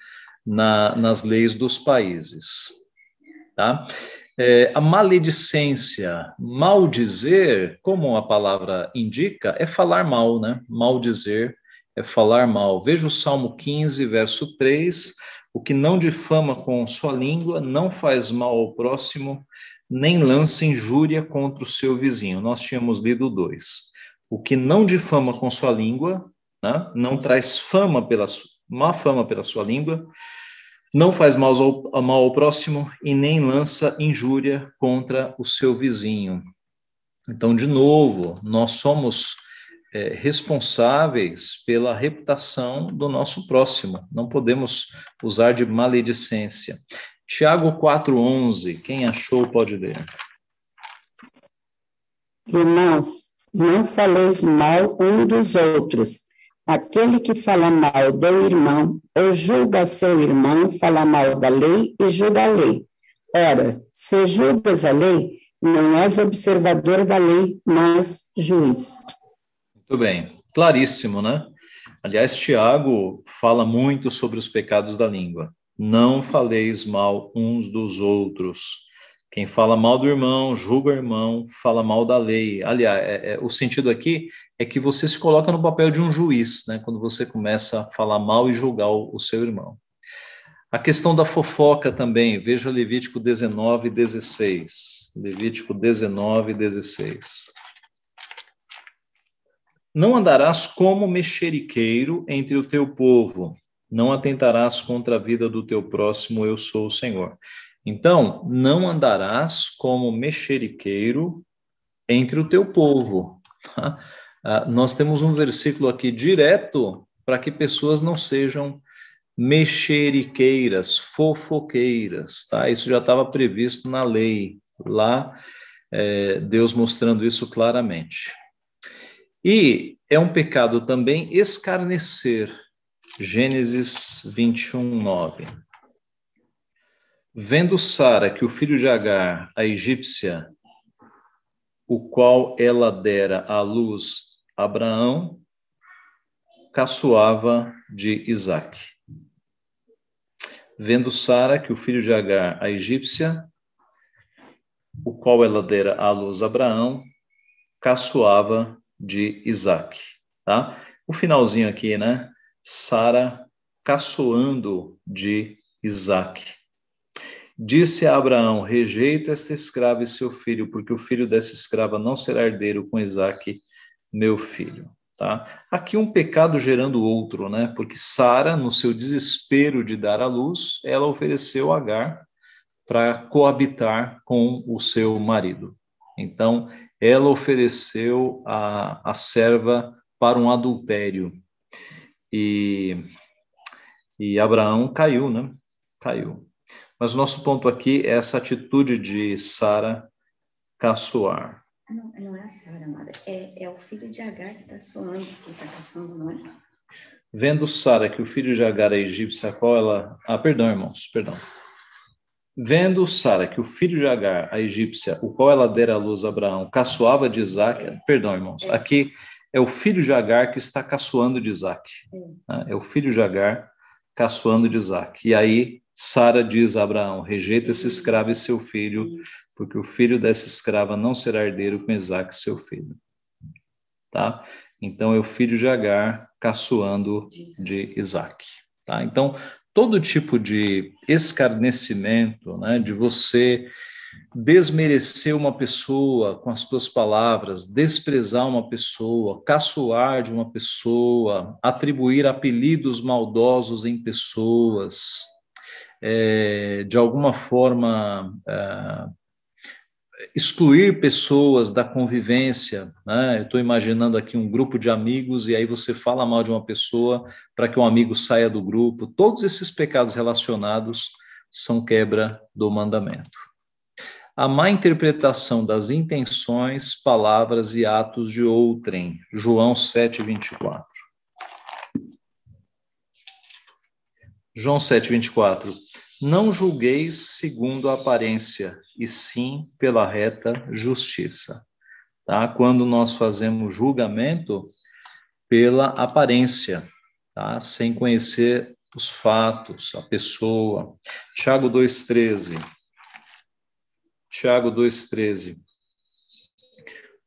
S1: na, nas leis dos países. Tá? É, a maledicência, maldizer, como a palavra indica, é falar mal, né? Maldizer é falar mal. Veja o Salmo 15, verso 3: O que não difama com sua língua não faz mal ao próximo, nem lança injúria contra o seu vizinho. Nós tínhamos lido dois. O que não difama com sua língua, né, não traz fama pela, má fama pela sua língua, não faz mal ao, mal ao próximo e nem lança injúria contra o seu vizinho. Então, de novo, nós somos é, responsáveis pela reputação do nosso próximo. Não podemos usar de maledicência. Tiago 4,11, quem achou pode ler.
S7: Irmãos, não faleis mal um dos outros. Aquele que fala mal do irmão ou julga seu irmão, fala mal da lei e julga a lei. Ora, se julgas a lei, não és observador da lei, mas juiz.
S1: Muito bem, claríssimo, né? Aliás, Tiago fala muito sobre os pecados da língua. Não faleis mal uns dos outros. Quem fala mal do irmão, julga o irmão, fala mal da lei. Aliás, é, é, o sentido aqui é que você se coloca no papel de um juiz, né? Quando você começa a falar mal e julgar o, o seu irmão. A questão da fofoca também, veja Levítico 19, 16. Levítico 19, 16. Não andarás como mexeriqueiro entre o teu povo, não atentarás contra a vida do teu próximo, eu sou o Senhor. Então, não andarás como mexeriqueiro entre o teu povo. Ah, nós temos um versículo aqui direto para que pessoas não sejam mexeriqueiras, fofoqueiras, tá? Isso já estava previsto na lei, lá, é, Deus mostrando isso claramente. E é um pecado também escarnecer. Gênesis 21, 9. Vendo Sara que o filho de Agar, a egípcia, o qual ela dera à luz Abraão, caçoava de Isaque. Vendo Sara que o filho de Agar, a egípcia, o qual ela dera à luz Abraão, caçoava de Isaac, tá? O finalzinho aqui, né? Sara caçoando de Isaac. Disse a Abraão: Rejeita esta escrava e seu filho, porque o filho dessa escrava não será herdeiro com Isaac, meu filho. Tá? Aqui um pecado gerando outro, né? Porque Sara, no seu desespero de dar à luz, ela ofereceu Agar para coabitar com o seu marido. Então, ela ofereceu a, a serva para um adultério. E, e Abraão caiu, né? Caiu. Mas o nosso ponto aqui é essa atitude de Sara caçoar.
S9: Não, não é a Sara, amada. É, é o filho de Agar que está soando, que está caçoando, não é?
S1: Vendo Sara que o filho de Agar é egípcia, a qual ela. Ah, perdão, irmãos, perdão. Vendo Sara que o filho de Agar, a egípcia, o qual ela dera à luz a Abraão, caçoava de Isaac, é. perdão, irmãos, é. aqui é o filho de Agar que está caçoando de Isaac. É. Né? é o filho de Agar caçoando de Isaac. E aí Sara diz a Abraão: rejeita esse escravo e seu filho, porque o filho dessa escrava não será herdeiro com Isaac, seu filho. Tá? Então é o filho de Agar caçoando de Isaac. Tá? Então, todo tipo de escarnecimento, né, de você desmerecer uma pessoa com as suas palavras, desprezar uma pessoa, caçoar de uma pessoa, atribuir apelidos maldosos em pessoas, é, de alguma forma é, excluir pessoas da convivência, né? Eu estou imaginando aqui um grupo de amigos e aí você fala mal de uma pessoa para que um amigo saia do grupo. Todos esses pecados relacionados são quebra do mandamento. A má interpretação das intenções, palavras e atos de outrem. João 7, 24. João 7, 24. Não julgueis segundo a aparência, e sim pela reta justiça. Tá? Quando nós fazemos julgamento pela aparência, tá? sem conhecer os fatos, a pessoa. Tiago 2,13. Tiago 2,13.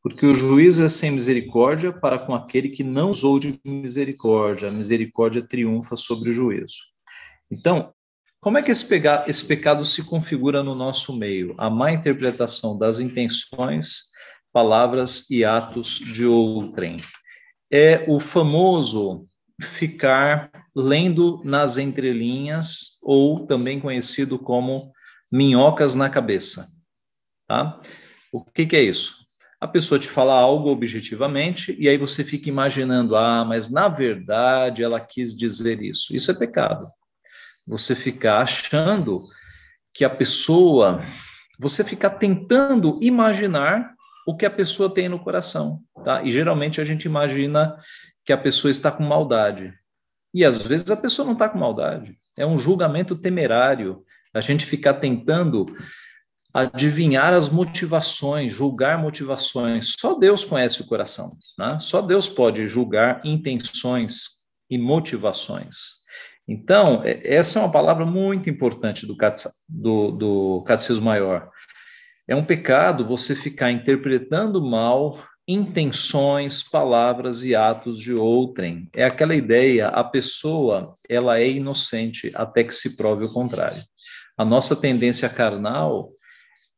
S1: Porque o juízo é sem misericórdia para com aquele que não usou de misericórdia. A misericórdia triunfa sobre o juízo. Então, como é que esse pecado, esse pecado se configura no nosso meio? A má interpretação das intenções, palavras e atos de outrem. É o famoso ficar lendo nas entrelinhas, ou também conhecido como minhocas na cabeça. Tá? O que, que é isso? A pessoa te fala algo objetivamente e aí você fica imaginando, ah, mas na verdade ela quis dizer isso. Isso é pecado. Você ficar achando que a pessoa, você ficar tentando imaginar o que a pessoa tem no coração, tá? E geralmente a gente imagina que a pessoa está com maldade. E às vezes a pessoa não está com maldade. É um julgamento temerário. A gente ficar tentando adivinhar as motivações, julgar motivações. Só Deus conhece o coração, né? Só Deus pode julgar intenções e motivações. Então, é, essa é uma palavra muito importante do, do, do Catecismo Maior. É um pecado você ficar interpretando mal intenções, palavras e atos de outrem. É aquela ideia, a pessoa, ela é inocente até que se prove o contrário. A nossa tendência carnal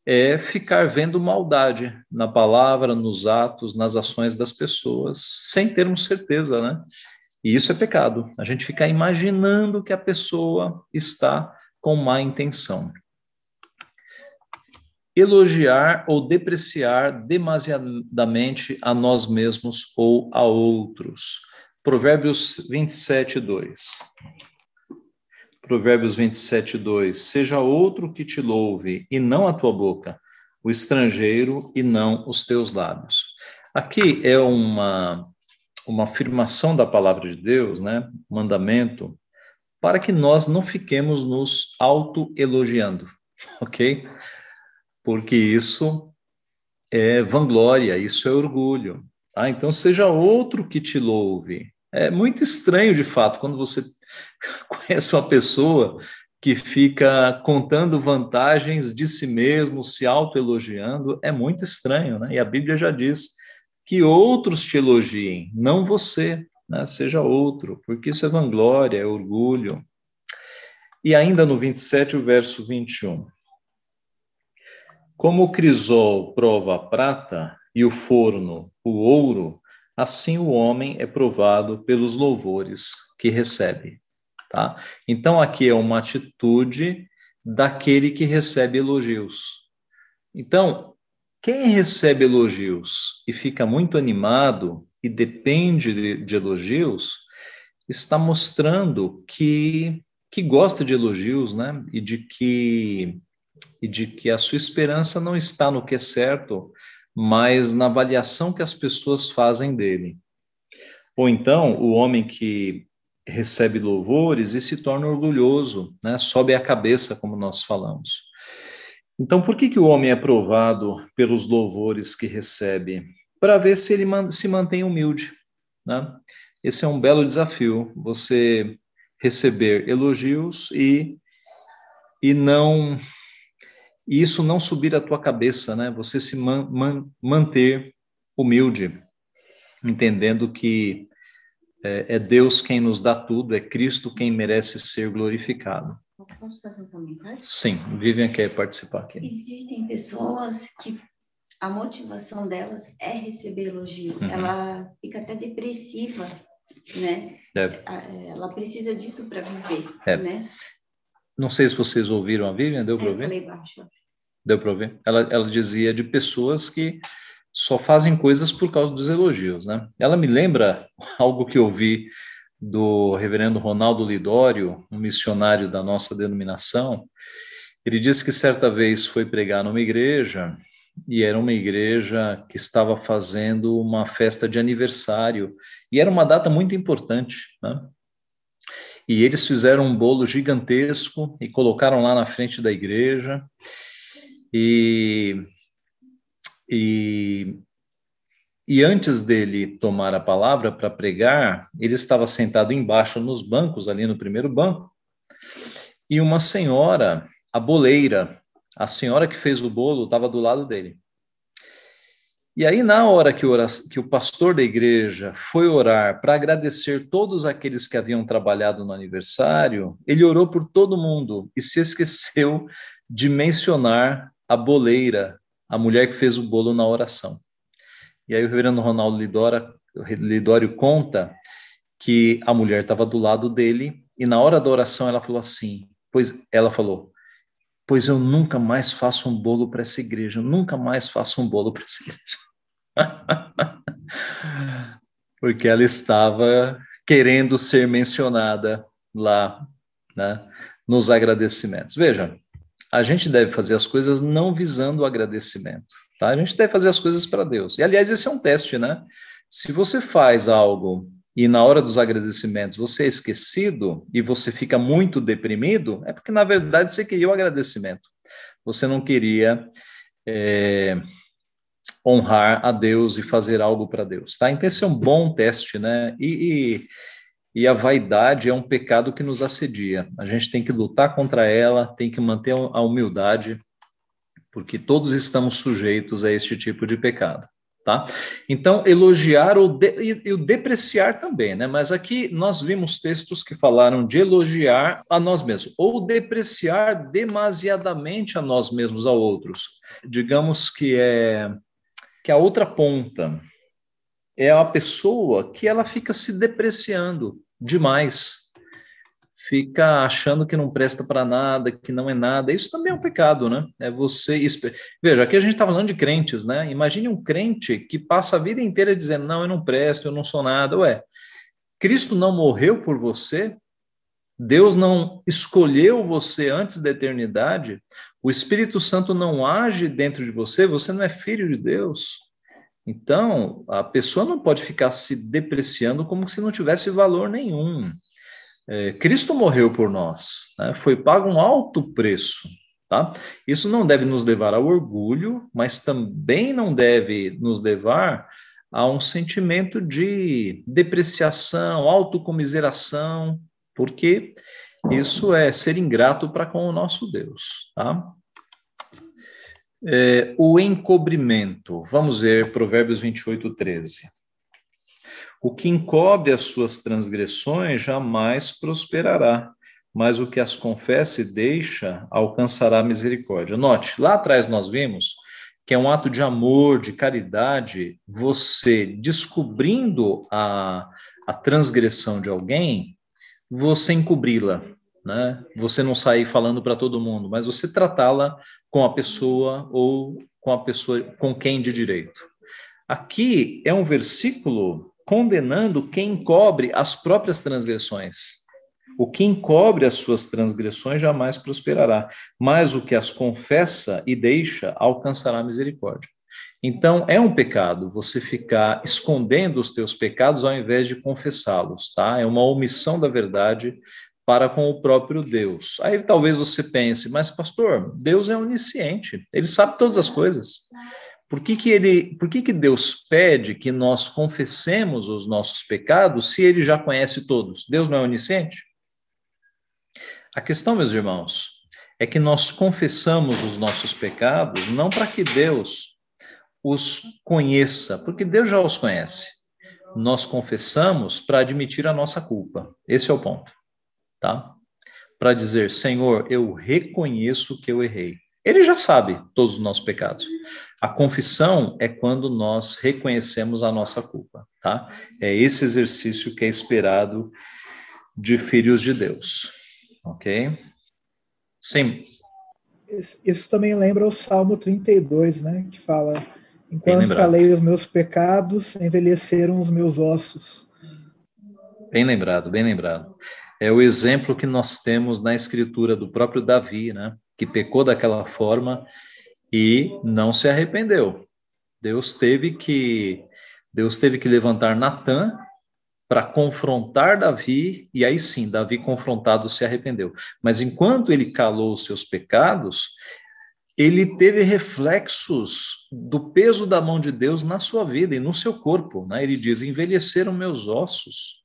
S1: é ficar vendo maldade na palavra, nos atos, nas ações das pessoas, sem termos certeza, né? E isso é pecado. A gente ficar imaginando que a pessoa está com má intenção. Elogiar ou depreciar demasiadamente a nós mesmos ou a outros. Provérbios 27, 2. Provérbios 27, 2: Seja outro que te louve, e não a tua boca, o estrangeiro, e não os teus lábios. Aqui é uma, uma afirmação da palavra de Deus, né? Mandamento, para que nós não fiquemos nos autoelogiando, ok? Porque isso é vanglória, isso é orgulho. Tá? Então, seja outro que te louve. É muito estranho, de fato, quando você conhece uma pessoa que fica contando vantagens de si mesmo, se autoelogiando, é muito estranho, né? E a Bíblia já diz que outros te elogiem, não você, né? seja outro, porque isso é vanglória, é orgulho. E ainda no 27, o verso 21. Como o crisol prova a prata e o forno o ouro, assim o homem é provado pelos louvores que recebe. Tá? Então, aqui é uma atitude daquele que recebe elogios. Então, quem recebe elogios e fica muito animado e depende de, de elogios, está mostrando que, que gosta de elogios, né? E de que e de que a sua esperança não está no que é certo, mas na avaliação que as pessoas fazem dele. Ou então, o homem que recebe louvores e se torna orgulhoso, né? sobe a cabeça, como nós falamos. Então, por que, que o homem é provado pelos louvores que recebe? Para ver se ele se mantém humilde. Né? Esse é um belo desafio, você receber elogios e, e não e isso não subir a tua cabeça, né? Você se man, man, manter humilde, entendendo que é, é, Deus quem nos dá tudo, é Cristo quem merece ser glorificado.
S9: Posso fazer um comentário?
S1: Sim, Vivian quer participar aqui.
S9: Existem pessoas que a motivação delas é receber elogio. Uhum. Ela fica até depressiva, né? É. Ela precisa disso para viver, é. né?
S1: Não sei se vocês ouviram a Vivian, deu para ouvir? Deu para ouvir? Ela, ela dizia de pessoas que só fazem coisas por causa dos elogios, né? Ela me lembra algo que eu vi do reverendo Ronaldo Lidório, um missionário da nossa denominação. Ele disse que certa vez foi pregar numa igreja e era uma igreja que estava fazendo uma festa de aniversário e era uma data muito importante, né? E eles fizeram um bolo gigantesco e colocaram lá na frente da igreja. E e, e antes dele tomar a palavra para pregar, ele estava sentado embaixo nos bancos, ali no primeiro banco, e uma senhora, a boleira, a senhora que fez o bolo, estava do lado dele. E aí, na hora que o, que o pastor da igreja foi orar para agradecer todos aqueles que haviam trabalhado no aniversário, ele orou por todo mundo e se esqueceu de mencionar a boleira a mulher que fez o bolo na oração. E aí o reverendo Ronaldo Lidora, Lidório conta que a mulher estava do lado dele e na hora da oração ela falou assim, pois ela falou, pois eu nunca mais faço um bolo para essa igreja, nunca mais faço um bolo para essa igreja. Porque ela estava querendo ser mencionada lá, né, nos agradecimentos. Veja, a gente deve fazer as coisas não visando o agradecimento, tá? A gente deve fazer as coisas para Deus. E aliás, esse é um teste, né? Se você faz algo e na hora dos agradecimentos você é esquecido e você fica muito deprimido, é porque na verdade você queria o agradecimento. Você não queria é, honrar a Deus e fazer algo para Deus, tá? Então esse é um bom teste, né? E, e, e, a vaidade é um pecado que nos assedia. A gente tem que lutar contra ela, tem que manter a humildade, porque todos estamos sujeitos a este tipo de pecado. Tá? Então, elogiar ou de, e, o depreciar também, né? Mas aqui nós vimos textos que falaram de elogiar a nós mesmos, ou depreciar demasiadamente a nós mesmos a outros. Digamos que é que a outra ponta é a pessoa que ela fica se depreciando demais, fica achando que não presta para nada, que não é nada. Isso também é um pecado, né? É você veja, aqui a gente está falando de crentes, né? Imagine um crente que passa a vida inteira dizendo não, eu não presto, eu não sou nada. Ué, Cristo não morreu por você? Deus não escolheu você antes da eternidade? O Espírito Santo não age dentro de você? Você não é filho de Deus? Então, a pessoa não pode ficar se depreciando como se não tivesse valor nenhum. É, Cristo morreu por nós, né? foi pago um alto preço. Tá? Isso não deve nos levar ao orgulho, mas também não deve nos levar a um sentimento de depreciação, autocomiseração, porque isso é ser ingrato para com o nosso Deus. Tá? É, o encobrimento, vamos ver Provérbios 28, 13. O que encobre as suas transgressões jamais prosperará, mas o que as confessa e deixa alcançará misericórdia. Note, lá atrás nós vimos que é um ato de amor, de caridade, você descobrindo a, a transgressão de alguém, você encobri-la, né? Você não sair falando para todo mundo, mas você tratá-la com a pessoa ou com a pessoa com quem de direito. Aqui é um versículo condenando quem encobre as próprias transgressões. O que encobre as suas transgressões jamais prosperará, mas o que as confessa e deixa alcançará misericórdia. Então, é um pecado você ficar escondendo os teus pecados ao invés de confessá-los, tá? É uma omissão da verdade para com o próprio Deus. Aí talvez você pense, mas pastor, Deus é onisciente, ele sabe todas as coisas. Por que, que, ele, por que, que Deus pede que nós confessemos os nossos pecados se ele já conhece todos? Deus não é onisciente? A questão, meus irmãos, é que nós confessamos os nossos pecados não para que Deus os conheça, porque Deus já os conhece. Nós confessamos para admitir a nossa culpa. Esse é o ponto, tá? Para dizer, Senhor, eu reconheço que eu errei. Ele já sabe todos os nossos pecados. A confissão é quando nós reconhecemos a nossa culpa, tá? É esse exercício que é esperado de filhos de Deus, ok? Sim.
S8: Isso também lembra o Salmo 32, né? Que fala: Enquanto calei os meus pecados, envelheceram os meus ossos.
S1: Bem lembrado, bem lembrado. É o exemplo que nós temos na escritura do próprio Davi, né? Que pecou daquela forma e não se arrependeu. Deus teve que Deus teve que levantar Natã para confrontar Davi, e aí sim, Davi confrontado se arrependeu. Mas enquanto ele calou os seus pecados, ele teve reflexos do peso da mão de Deus na sua vida e no seu corpo. Né? Ele diz: envelheceram meus ossos.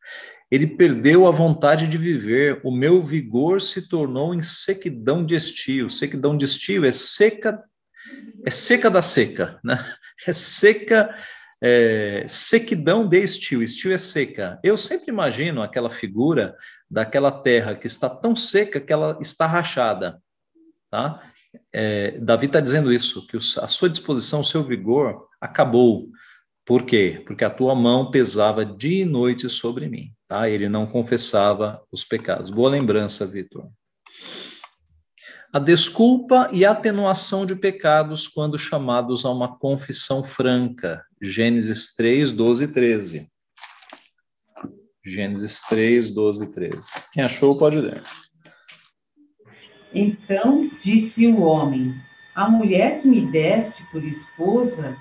S1: Ele perdeu a vontade de viver, o meu vigor se tornou em sequidão de estio. Sequidão de estio é seca é seca da seca, né? É seca, é, sequidão de estio, estio é seca. Eu sempre imagino aquela figura daquela terra que está tão seca que ela está rachada, tá? É, Davi está dizendo isso, que a sua disposição, o seu vigor acabou. Por quê? Porque a tua mão pesava dia e noite sobre mim. Tá? Ele não confessava os pecados. Boa lembrança, Vitor. A desculpa e atenuação de pecados quando chamados a uma confissão franca. Gênesis 3, 12 e 13. Gênesis 3, 12 e 13. Quem achou, pode ler.
S6: Então disse o homem: A mulher que me deste por esposa,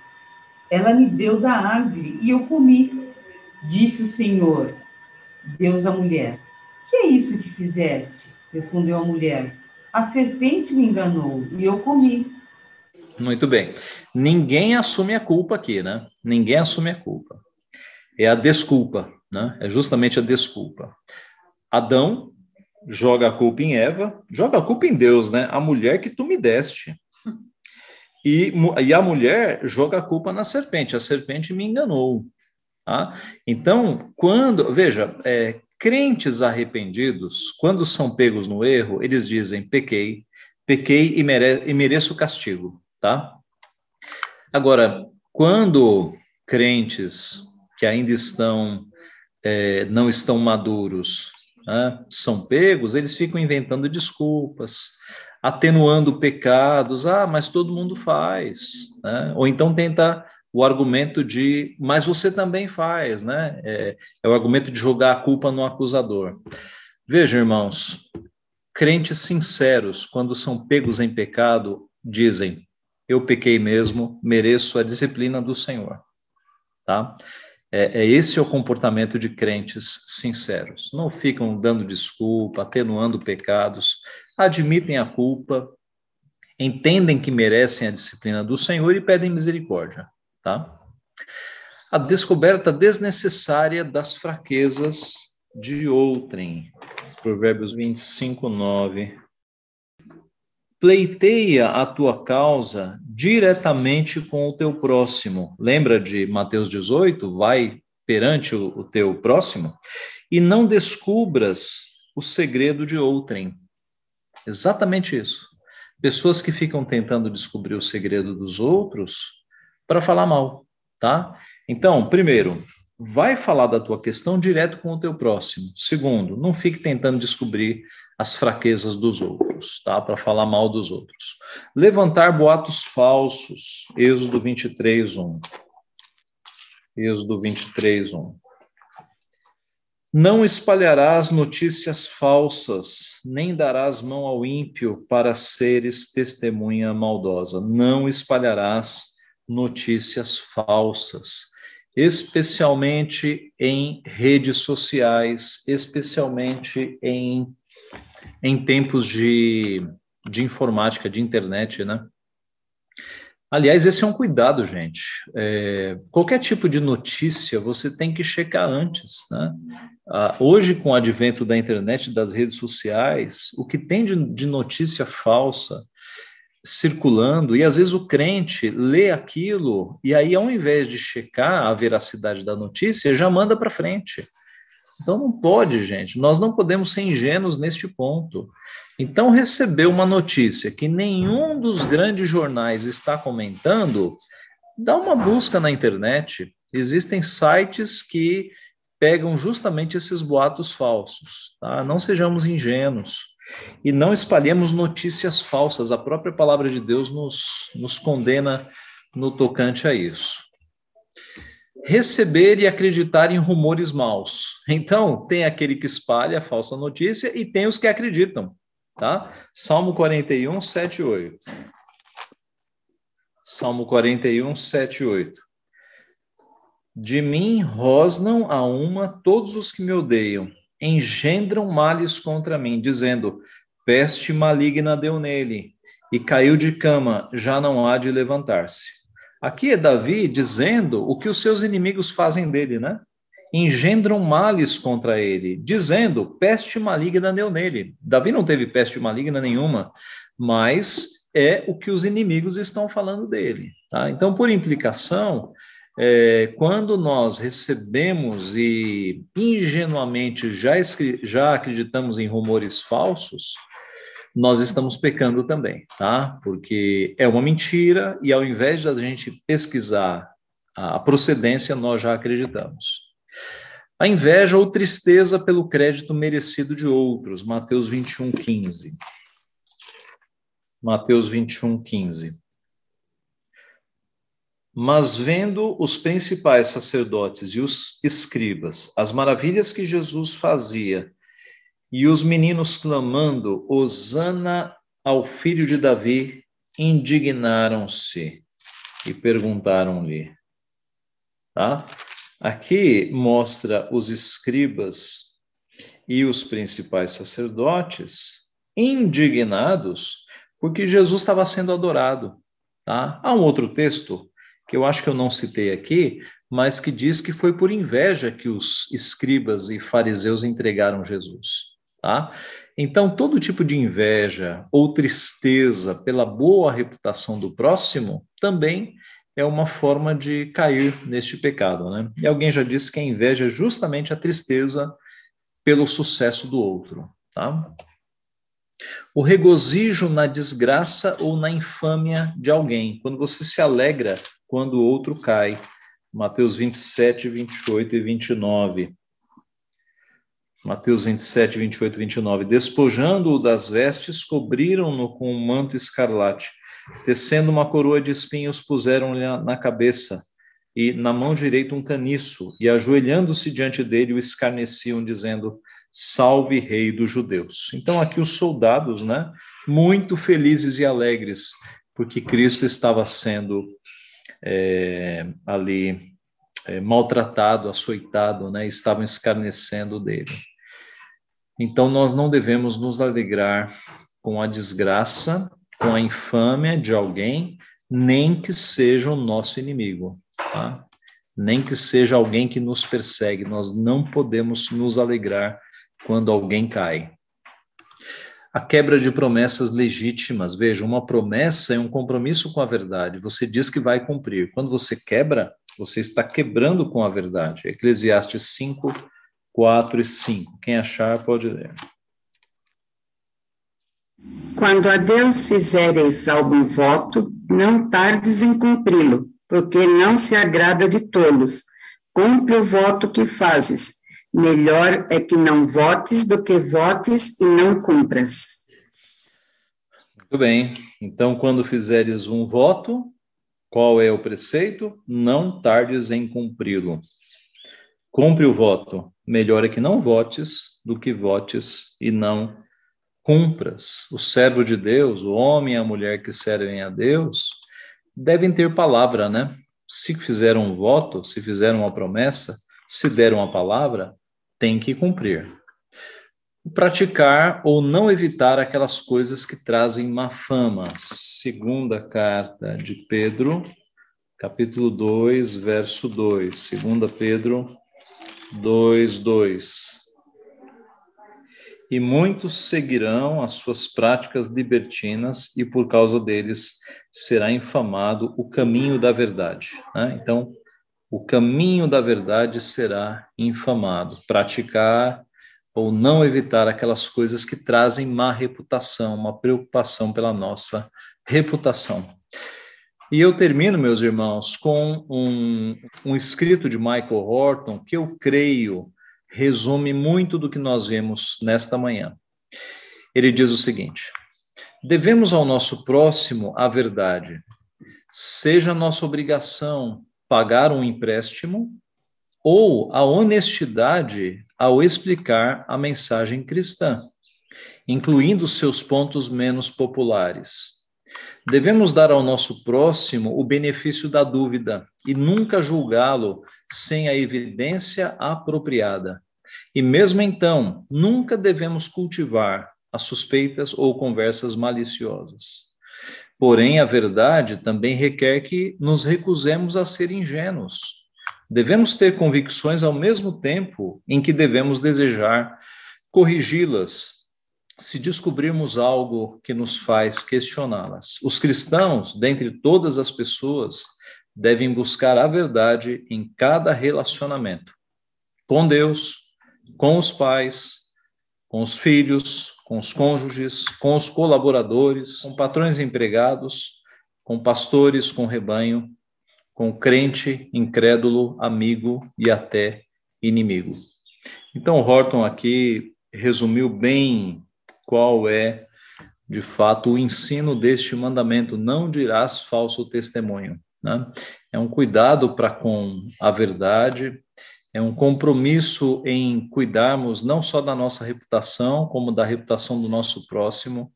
S6: ela me deu da árvore e eu comi. Disse o Senhor, Deus à mulher: Que é isso que fizeste? Respondeu a mulher: A serpente me enganou e eu comi.
S1: Muito bem. Ninguém assume a culpa aqui, né? Ninguém assume a culpa. É a desculpa, né? É justamente a desculpa. Adão joga a culpa em Eva, joga a culpa em Deus, né? A mulher que tu me deste. E, e a mulher joga a culpa na serpente, a serpente me enganou. Tá? Então, quando, veja, é, crentes arrependidos, quando são pegos no erro, eles dizem: pequei, pequei e, mere e mereço castigo. Tá? Agora, quando crentes que ainda estão, é, não estão maduros, né, são pegos, eles ficam inventando desculpas, atenuando pecados, ah, mas todo mundo faz, né? ou então tenta o argumento de, mas você também faz, né? É, é, o argumento de jogar a culpa no acusador. Vejam, irmãos, crentes sinceros, quando são pegos em pecado, dizem: Eu pequei mesmo, mereço a disciplina do Senhor. Tá? É, é, esse é o comportamento de crentes sinceros. Não ficam dando desculpa, atenuando pecados, admitem a culpa, entendem que merecem a disciplina do Senhor e pedem misericórdia, tá? A descoberta desnecessária das fraquezas de outrem. Provérbios 25, 9 pleiteia a tua causa diretamente com o teu próximo. Lembra de Mateus 18? Vai perante o, o teu próximo e não descubras o segredo de outrem. Exatamente isso. Pessoas que ficam tentando descobrir o segredo dos outros para falar mal, tá? Então, primeiro, vai falar da tua questão direto com o teu próximo. Segundo, não fique tentando descobrir as fraquezas dos outros, tá? Para falar mal dos outros. Levantar boatos falsos. Êxodo 23, 1. Êxodo 23, 1. Não espalharás notícias falsas, nem darás mão ao ímpio para seres testemunha maldosa. Não espalharás notícias falsas especialmente em redes sociais, especialmente em, em tempos de, de informática, de internet, né? Aliás, esse é um cuidado, gente. É, qualquer tipo de notícia você tem que checar antes, né? Ah, hoje, com o advento da internet, das redes sociais, o que tem de, de notícia falsa, circulando, e às vezes o crente lê aquilo, e aí, ao invés de checar a veracidade da notícia, já manda para frente. Então não pode, gente, nós não podemos ser ingênuos neste ponto. Então, receber uma notícia que nenhum dos grandes jornais está comentando, dá uma busca na internet. Existem sites que pegam justamente esses boatos falsos, tá? Não sejamos ingênuos. E não espalhemos notícias falsas. A própria palavra de Deus nos, nos condena no tocante a isso. Receber e acreditar em rumores maus. Então, tem aquele que espalha a falsa notícia e tem os que acreditam. Tá? Salmo 41, 7 e 8. Salmo 41, 7 e 8. De mim rosnam a uma todos os que me odeiam engendram males contra mim, dizendo: Peste maligna deu nele, e caiu de cama, já não há de levantar-se. Aqui é Davi dizendo o que os seus inimigos fazem dele, né? Engendram males contra ele, dizendo: peste maligna deu nele. Davi não teve peste maligna nenhuma, mas é o que os inimigos estão falando dele. Tá? Então, por implicação, é, quando nós recebemos e ingenuamente já, já acreditamos em rumores falsos, nós estamos pecando também, tá? Porque é uma mentira e ao invés de a gente pesquisar a procedência, nós já acreditamos. A inveja ou tristeza pelo crédito merecido de outros, Mateus 21, 15. Mateus 21, 15. Mas vendo os principais sacerdotes e os escribas as maravilhas que Jesus fazia, e os meninos clamando, Hosana ao filho de Davi, indignaram-se e perguntaram-lhe. Tá? Aqui mostra os escribas e os principais sacerdotes indignados porque Jesus estava sendo adorado. Tá? Há um outro texto que eu acho que eu não citei aqui, mas que diz que foi por inveja que os escribas e fariseus entregaram Jesus. Tá? Então, todo tipo de inveja ou tristeza pela boa reputação do próximo também é uma forma de cair neste pecado. Né? E alguém já disse que a inveja é justamente a tristeza pelo sucesso do outro. Tá? O regozijo na desgraça ou na infâmia de alguém, quando você se alegra quando o outro cai. Mateus 27, 28 e 29. Mateus 27, 28 e 29. Despojando-o das vestes, cobriram-no com um manto escarlate. Tecendo uma coroa de espinhos, puseram-lhe na cabeça e na mão direita um caniço, e ajoelhando-se diante dele, o escarneciam, dizendo: Salve, Rei dos Judeus. Então, aqui os soldados, né, muito felizes e alegres, porque Cristo estava sendo é, ali é, maltratado, açoitado, né, estavam escarnecendo dele. Então, nós não devemos nos alegrar com a desgraça, com a infâmia de alguém, nem que seja o nosso inimigo, tá? nem que seja alguém que nos persegue. Nós não podemos nos alegrar quando alguém cai. A quebra de promessas legítimas. Veja, uma promessa é um compromisso com a verdade. Você diz que vai cumprir. Quando você quebra, você está quebrando com a verdade. Eclesiastes 5, 4 e 5. Quem achar, pode ler.
S7: Quando a Deus fizeres algum voto, não tardes em cumpri-lo, porque não se agrada de tolos. Cumpre o voto que fazes Melhor é que não votes do que votes e não cumpras.
S1: Muito bem. Então, quando fizeres um voto, qual é o preceito? Não tardes em cumpri-lo. Cumpre o voto. Melhor é que não votes do que votes e não cumpras. O servo de Deus, o homem e a mulher que servem a Deus, devem ter palavra, né? Se fizeram um voto, se fizeram uma promessa, se deram a palavra, tem que cumprir. Praticar ou não evitar aquelas coisas que trazem má fama. Segunda carta de Pedro, capítulo 2, verso 2. Segunda Pedro 2, 2. E muitos seguirão as suas práticas libertinas, e por causa deles será infamado o caminho da verdade. Né? Então, o caminho da verdade será infamado. Praticar ou não evitar aquelas coisas que trazem má reputação, uma preocupação pela nossa reputação. E eu termino, meus irmãos, com um, um escrito de Michael Horton que eu creio resume muito do que nós vemos nesta manhã. Ele diz o seguinte: devemos ao nosso próximo a verdade, seja nossa obrigação pagar um empréstimo ou a honestidade ao explicar a mensagem cristã, incluindo seus pontos menos populares. Devemos dar ao nosso próximo o benefício da dúvida e nunca julgá-lo sem a evidência apropriada. E mesmo então, nunca devemos cultivar as suspeitas ou conversas maliciosas. Porém, a verdade também requer que nos recusemos a ser ingênuos. Devemos ter convicções ao mesmo tempo em que devemos desejar corrigi-las se descobrirmos algo que nos faz questioná-las. Os cristãos, dentre todas as pessoas, devem buscar a verdade em cada relacionamento com Deus, com os pais, com os filhos, com os cônjuges, com os colaboradores, com patrões empregados, com pastores, com rebanho, com crente, incrédulo, amigo e até inimigo. Então, Horton aqui resumiu bem qual é, de fato, o ensino deste mandamento: não dirás falso testemunho. Né? É um cuidado para com a verdade, é um compromisso em cuidarmos não só da nossa reputação, como da reputação do nosso próximo,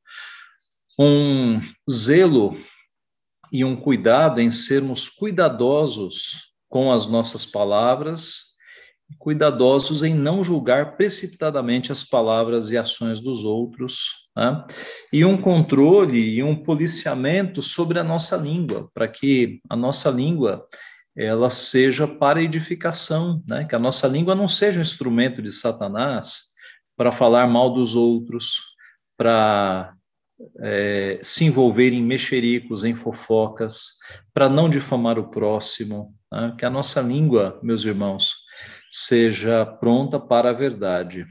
S1: um zelo e um cuidado em sermos cuidadosos com as nossas palavras, cuidadosos em não julgar precipitadamente as palavras e ações dos outros, né? e um controle e um policiamento sobre a nossa língua, para que a nossa língua ela seja para edificação, né? que a nossa língua não seja um instrumento de Satanás para falar mal dos outros, para é, se envolver em mexericos, em fofocas, para não difamar o próximo, né? que a nossa língua, meus irmãos, seja pronta para a verdade,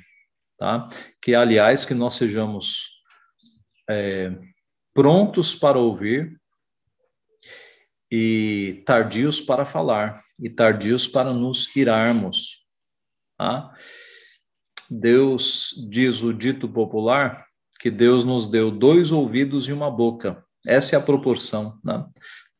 S1: tá? Que, aliás, que nós sejamos é, prontos para ouvir e tardios para falar e tardios para nos irarmos, tá? Deus diz o dito popular que Deus nos deu dois ouvidos e uma boca. Essa é a proporção, né?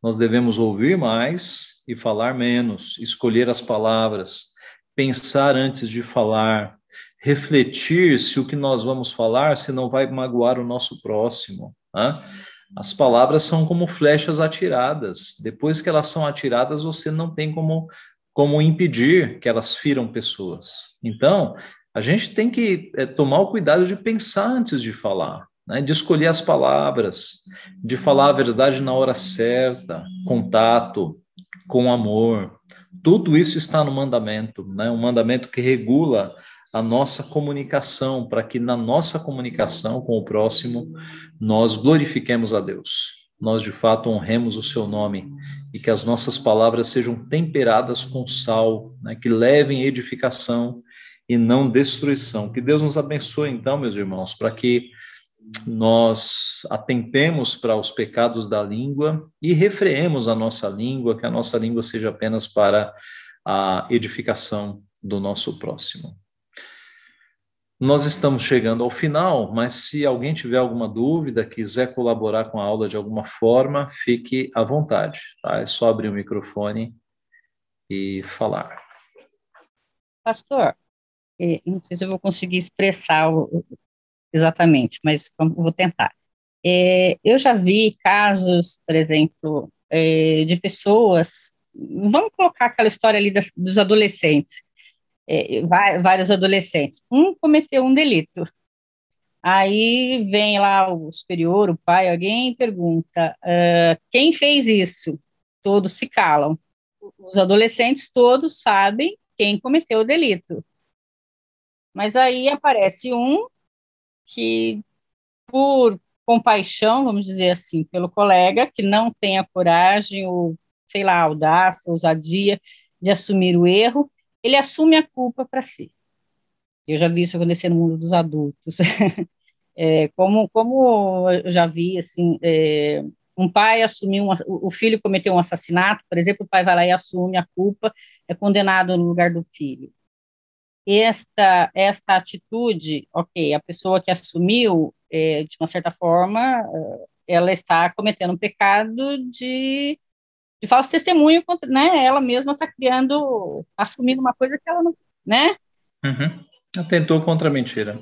S1: Nós devemos ouvir mais e falar menos, escolher as palavras, pensar antes de falar, refletir se o que nós vamos falar se não vai magoar o nosso próximo. Né? As palavras são como flechas atiradas. Depois que elas são atiradas, você não tem como, como impedir que elas firam pessoas. Então, a gente tem que é, tomar o cuidado de pensar antes de falar, né? de escolher as palavras, de falar a verdade na hora certa, contato, com amor, tudo isso está no mandamento, né? Um mandamento que regula a nossa comunicação, para que na nossa comunicação com o próximo nós glorifiquemos a Deus. Nós de fato honremos o seu nome e que as nossas palavras sejam temperadas com sal, né? que levem edificação e não destruição. Que Deus nos abençoe então, meus irmãos, para que nós atentemos para os pecados da língua e refreemos a nossa língua, que a nossa língua seja apenas para a edificação do nosso próximo. Nós estamos chegando ao final, mas se alguém tiver alguma dúvida, quiser colaborar com a aula de alguma forma, fique à vontade. Tá? É só abrir o microfone e falar.
S10: Pastor, não sei se eu vou conseguir expressar exatamente, mas vou tentar. É, eu já vi casos, por exemplo, é, de pessoas. Vamos colocar aquela história ali dos adolescentes, é, vários adolescentes. Um cometeu um delito. Aí vem lá o superior, o pai, alguém pergunta: uh, quem fez isso? Todos se calam. Os adolescentes todos sabem quem cometeu o delito. Mas aí aparece um que, por compaixão, vamos dizer assim, pelo colega, que não tem a coragem ou, sei lá, audácia, ousadia de assumir o erro, ele assume a culpa para si. Eu já vi isso acontecer no mundo dos adultos. é, como, como eu já vi, assim, é, um pai assumiu, um, o filho cometeu um assassinato, por exemplo, o pai vai lá e assume a culpa, é condenado no lugar do filho esta, esta atitude, ok, a pessoa que assumiu, é, de uma certa forma, ela está cometendo um pecado de, de falso testemunho, contra, né? Ela mesma está criando, assumindo uma coisa que ela não, né?
S1: Uhum. Atentou contra a mentira.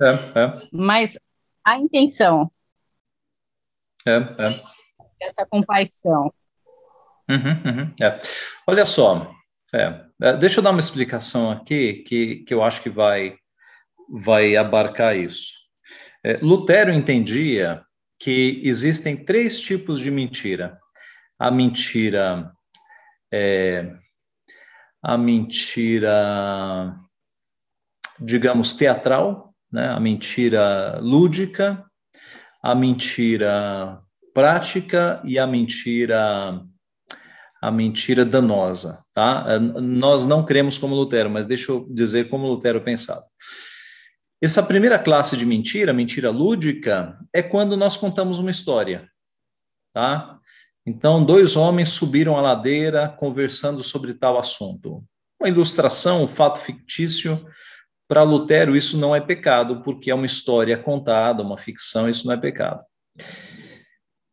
S1: É, é.
S10: Mas a intenção.
S1: É, é.
S10: Essa compaixão.
S1: Uhum, uhum, é. Olha só, é, é, deixa eu dar uma explicação aqui que, que eu acho que vai, vai abarcar isso. É, Lutero entendia que existem três tipos de mentira. A mentira é, a mentira, digamos, teatral, né? a mentira lúdica, a mentira prática e a mentira a mentira danosa, tá? Eh, nós não cremos como Lutero, mas deixa eu dizer como Lutero pensava. Essa primeira classe de mentira, mentira lúdica, é quando nós contamos uma história, tá? Então, dois homens subiram a ladeira conversando sobre tal assunto. uma ilustração, um fato fictício. Para Lutero, isso não é pecado, porque é uma história contada, uma ficção, isso não é pecado.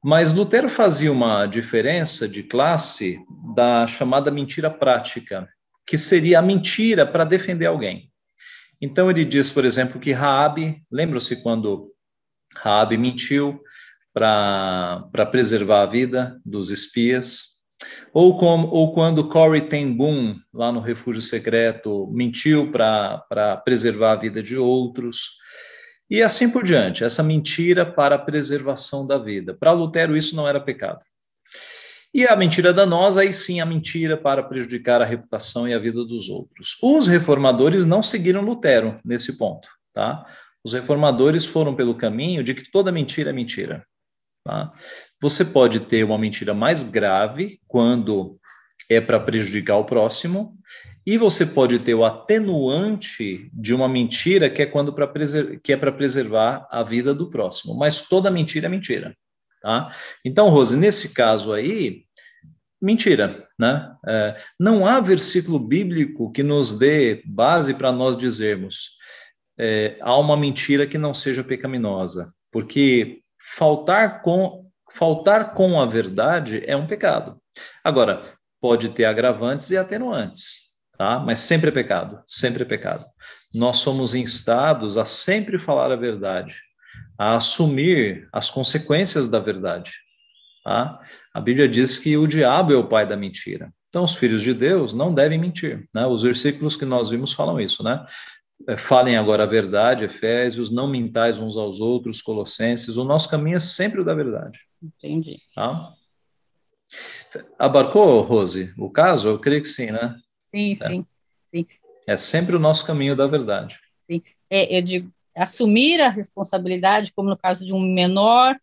S1: Mas Lutero fazia uma diferença de classe da chamada mentira prática, que seria a mentira para defender alguém. Então ele diz, por exemplo, que Raabe, lembra-se quando Raabe mentiu para preservar a vida dos espias? Ou, como, ou quando Corey Ten Boom, lá no Refúgio Secreto, mentiu para preservar a vida de outros? E assim por diante, essa mentira para a preservação da vida. Para Lutero, isso não era pecado. E a mentira danosa, aí sim, a mentira para prejudicar a reputação e a vida dos outros. Os reformadores não seguiram Lutero nesse ponto, tá? Os reformadores foram pelo caminho de que toda mentira é mentira. Tá? Você pode ter uma mentira mais grave quando é para prejudicar o próximo, e você pode ter o atenuante de uma mentira que é quando para que é para preservar a vida do próximo. Mas toda mentira é mentira. Tá? Então, Rose, nesse caso aí, mentira. Né? É, não há versículo bíblico que nos dê base para nós dizermos é, há uma mentira que não seja pecaminosa, porque faltar com, faltar com a verdade é um pecado. Agora, pode ter agravantes e atenuantes, tá? mas sempre é pecado, sempre é pecado. Nós somos instados a sempre falar a verdade, a assumir as consequências da verdade. Tá? A Bíblia diz que o diabo é o pai da mentira. Então, os filhos de Deus não devem mentir. Né? Os versículos que nós vimos falam isso, né? É, falem agora a verdade, Efésios, não mintais uns aos outros, Colossenses. O nosso caminho é sempre o da verdade.
S10: Entendi.
S1: Tá? Abarcou, Rose, o caso? Eu creio que sim, né?
S10: Sim, é. sim, sim.
S1: É sempre o nosso caminho da verdade.
S10: Sim. É, eu digo, assumir a responsabilidade, como no caso de um menor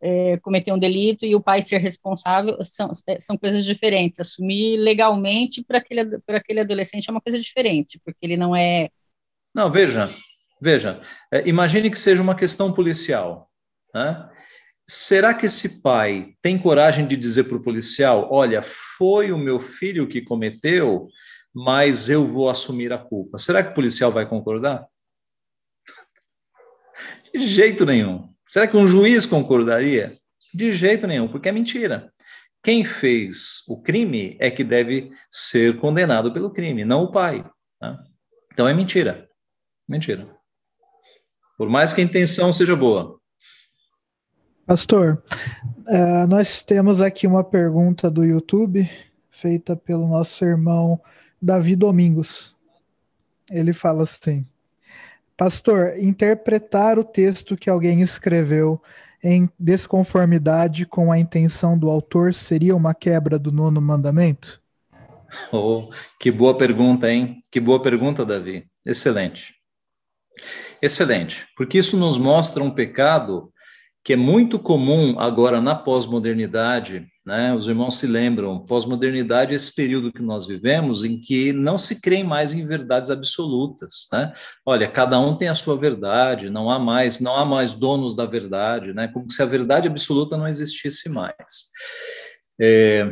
S10: é, cometer um delito e o pai ser responsável, são, é, são coisas diferentes. Assumir legalmente para aquele, aquele adolescente é uma coisa diferente, porque ele não é.
S1: Não, veja, veja, é, imagine que seja uma questão policial. Né? Será que esse pai tem coragem de dizer para o policial: olha, foi o meu filho que cometeu, mas eu vou assumir a culpa? Será que o policial vai concordar? De jeito nenhum. Será que um juiz concordaria? De jeito nenhum, porque é mentira. Quem fez o crime é que deve ser condenado pelo crime, não o pai. Né? Então é mentira. Mentira. Por mais que a intenção seja boa.
S8: Pastor, uh, nós temos aqui uma pergunta do YouTube feita pelo nosso irmão Davi Domingos. Ele fala assim: Pastor, interpretar o texto que alguém escreveu em desconformidade com a intenção do autor seria uma quebra do nono mandamento?
S1: Oh, que boa pergunta, hein? Que boa pergunta, Davi. Excelente. Excelente, porque isso nos mostra um pecado que é muito comum agora na pós-modernidade, né? Os irmãos se lembram, pós-modernidade é esse período que nós vivemos em que não se crê mais em verdades absolutas, né? Olha, cada um tem a sua verdade, não há mais, não há mais donos da verdade, né? Como se a verdade absoluta não existisse mais. É,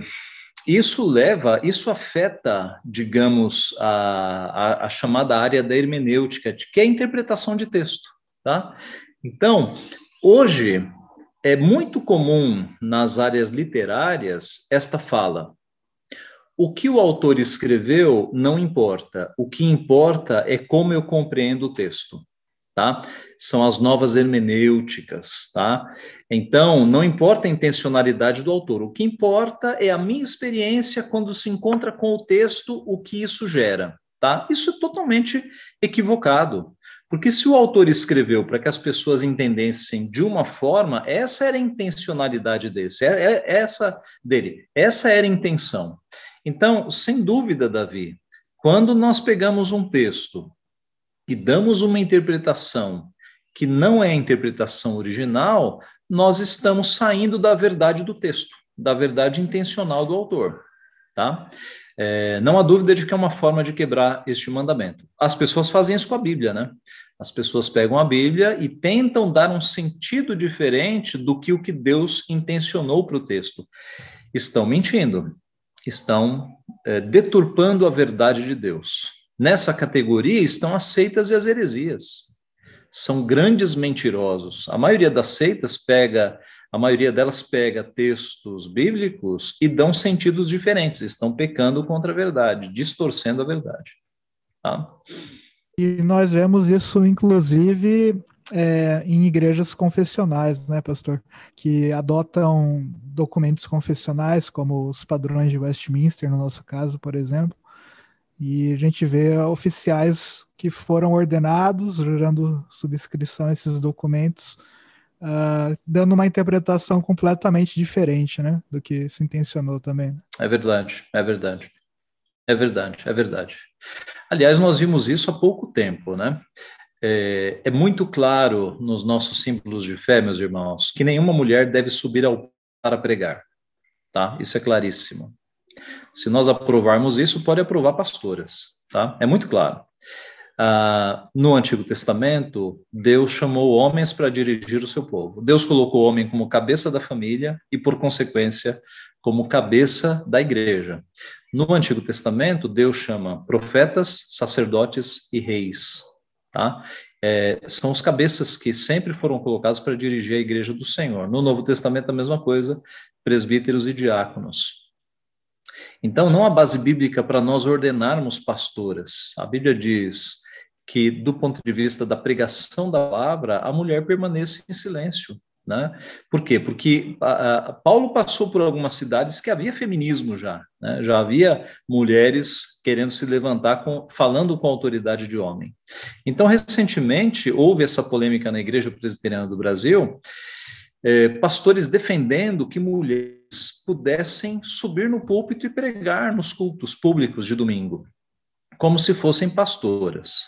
S1: isso leva, isso afeta, digamos, a, a, a chamada área da hermenêutica, que é a interpretação de texto, tá? Então, Hoje, é muito comum nas áreas literárias esta fala. O que o autor escreveu não importa. O que importa é como eu compreendo o texto, tá? São as novas hermenêuticas, tá? Então, não importa a intencionalidade do autor. O que importa é a minha experiência quando se encontra com o texto, o que isso gera, tá? Isso é totalmente equivocado. Porque se o autor escreveu para que as pessoas entendessem de uma forma, essa era a intencionalidade desse, é, é, essa dele, essa era a intenção. Então, sem dúvida, Davi, quando nós pegamos um texto e damos uma interpretação que não é a interpretação original, nós estamos saindo da verdade do texto, da verdade intencional do autor, tá? É, não há dúvida de que é uma forma de quebrar este mandamento. As pessoas fazem isso com a Bíblia, né? As pessoas pegam a Bíblia e tentam dar um sentido diferente do que o que Deus intencionou para o texto. Estão mentindo. estão é, deturpando a verdade de Deus. Nessa categoria estão as seitas e as heresias. São grandes mentirosos. A maioria das seitas pega, a maioria delas pega textos bíblicos e dão sentidos diferentes. Estão pecando contra a verdade, distorcendo a verdade. Tá?
S8: E nós vemos isso, inclusive, é, em igrejas confessionais, né, pastor? Que adotam documentos confessionais, como os padrões de Westminster, no nosso caso, por exemplo. E a gente vê oficiais que foram ordenados, jurando subscrição a esses documentos, uh, dando uma interpretação completamente diferente, né, do que se intencionou também.
S1: É verdade, é verdade. É verdade, é verdade. Aliás, nós vimos isso há pouco tempo, né? É, é, muito claro nos nossos símbolos de fé, meus irmãos, que nenhuma mulher deve subir ao para pregar, tá? Isso é claríssimo. Se nós aprovarmos isso, pode aprovar pastoras, tá? É muito claro. Ah, no Antigo Testamento, Deus chamou homens para dirigir o seu povo. Deus colocou o homem como cabeça da família e, por consequência, como cabeça da igreja. No Antigo Testamento, Deus chama profetas, sacerdotes e reis. Tá? É, são os cabeças que sempre foram colocados para dirigir a igreja do Senhor. No Novo Testamento, a mesma coisa, presbíteros e diáconos. Então, não há base bíblica para nós ordenarmos pastoras. A Bíblia diz que, do ponto de vista da pregação da palavra, a mulher permanece em silêncio. Né? Por quê? Porque a, a, Paulo passou por algumas cidades que havia feminismo já, né? já havia mulheres querendo se levantar com, falando com autoridade de homem. Então, recentemente, houve essa polêmica na Igreja Presbiteriana do Brasil, é, pastores defendendo que mulheres pudessem subir no púlpito e pregar nos cultos públicos de domingo, como se fossem pastoras.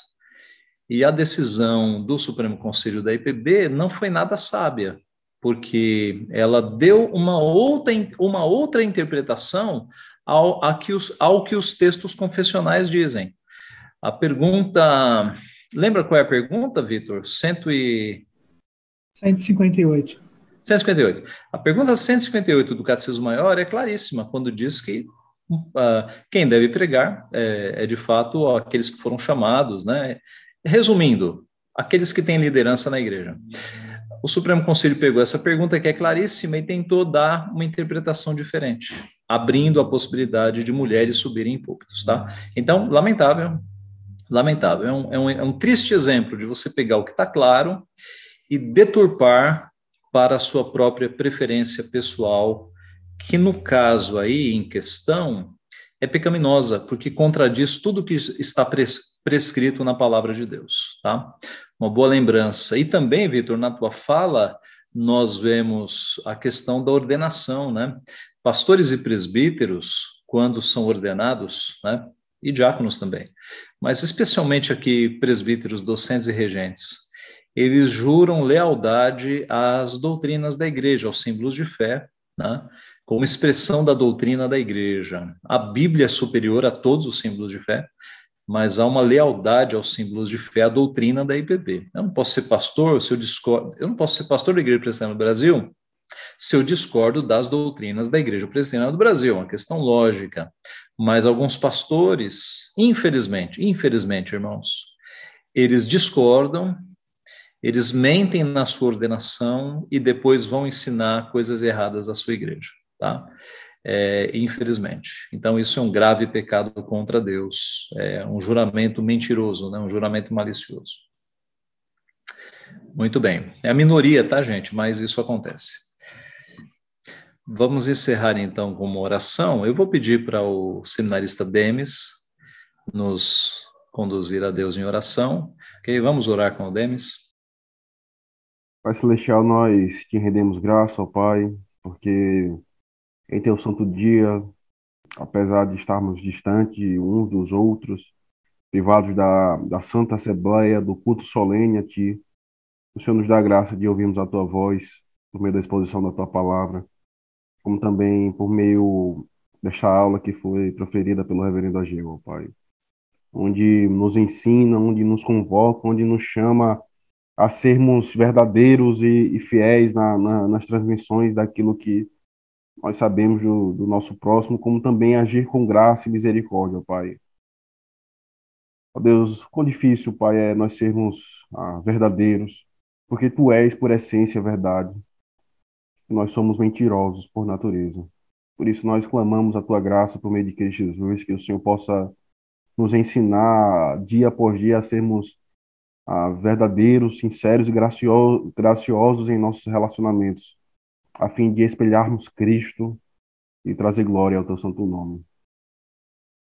S1: E a decisão do Supremo Conselho da IPB não foi nada sábia, porque ela deu uma outra, uma outra interpretação ao, que os, ao que os textos confessionais dizem. A pergunta. Lembra qual é a pergunta, Vitor? Cento e...
S8: 158.
S1: 158. A pergunta 158 do Catecismo Maior é claríssima quando diz que uh, quem deve pregar é, é, de fato aqueles que foram chamados, né? Resumindo, aqueles que têm liderança na igreja. O Supremo Conselho pegou essa pergunta que é claríssima e tentou dar uma interpretação diferente, abrindo a possibilidade de mulheres subirem em púlpitos, tá? Então, lamentável, lamentável. É um, é um, é um triste exemplo de você pegar o que está claro e deturpar para a sua própria preferência pessoal, que no caso aí em questão é pecaminosa, porque contradiz tudo que está prescrito na palavra de Deus, tá? Uma boa lembrança. E também, Vitor, na tua fala, nós vemos a questão da ordenação, né? Pastores e presbíteros, quando são ordenados, né? E diáconos também, mas especialmente aqui presbíteros, docentes e regentes, eles juram lealdade às doutrinas da igreja, aos símbolos de fé, né? como expressão da doutrina da igreja. A Bíblia é superior a todos os símbolos de fé, mas há uma lealdade aos símbolos de fé, à doutrina da IPB. Eu não posso ser pastor se eu discordo, eu não posso ser pastor da Igreja Presbiteriana do Brasil se eu discordo das doutrinas da Igreja Presbiteriana do Brasil, é uma questão lógica. Mas alguns pastores, infelizmente, infelizmente, irmãos, eles discordam, eles mentem na sua ordenação e depois vão ensinar coisas erradas à sua igreja tá? É, infelizmente. Então, isso é um grave pecado contra Deus, é um juramento mentiroso, né? um juramento malicioso. Muito bem. É a minoria, tá, gente? Mas isso acontece. Vamos encerrar, então, com uma oração. Eu vou pedir para o seminarista Demis nos conduzir a Deus em oração. Ok? Vamos orar com o Demis.
S11: Pai Celestial, nós te rendemos graça, ó Pai, porque em teu santo dia, apesar de estarmos distantes uns dos outros, privados da, da Santa Assembleia, do culto solene a Ti, o Senhor nos dá a graça de ouvirmos a Tua voz por meio da exposição da Tua palavra, como também por meio desta aula que foi proferida pelo Reverendo Ageu, Pai, onde nos ensina, onde nos convoca, onde nos chama a sermos verdadeiros e, e fiéis na, na, nas transmissões daquilo que nós sabemos do, do nosso próximo, como também agir com graça e misericórdia, Pai. Ó Deus, quão difícil, Pai, é nós sermos ah, verdadeiros, porque Tu és, por essência, verdade. E nós somos mentirosos por natureza. Por isso nós clamamos a Tua graça por meio de Cristo Jesus, que o Senhor possa nos ensinar dia após dia a sermos verdadeiros, sinceros e graciosos, graciosos em nossos relacionamentos a fim de espelharmos Cristo e trazer glória ao teu santo nome.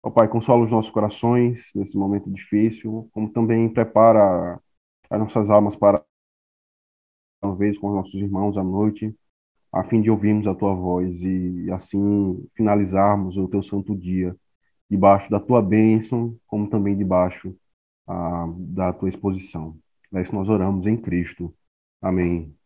S11: Ó Pai, consola os nossos corações nesse momento difícil, como também prepara as nossas almas para uma vez com os nossos irmãos à noite, a fim de ouvirmos a tua voz e assim finalizarmos o teu santo dia debaixo da tua bênção, como também debaixo ah, da tua exposição. É isso nós oramos em Cristo. Amém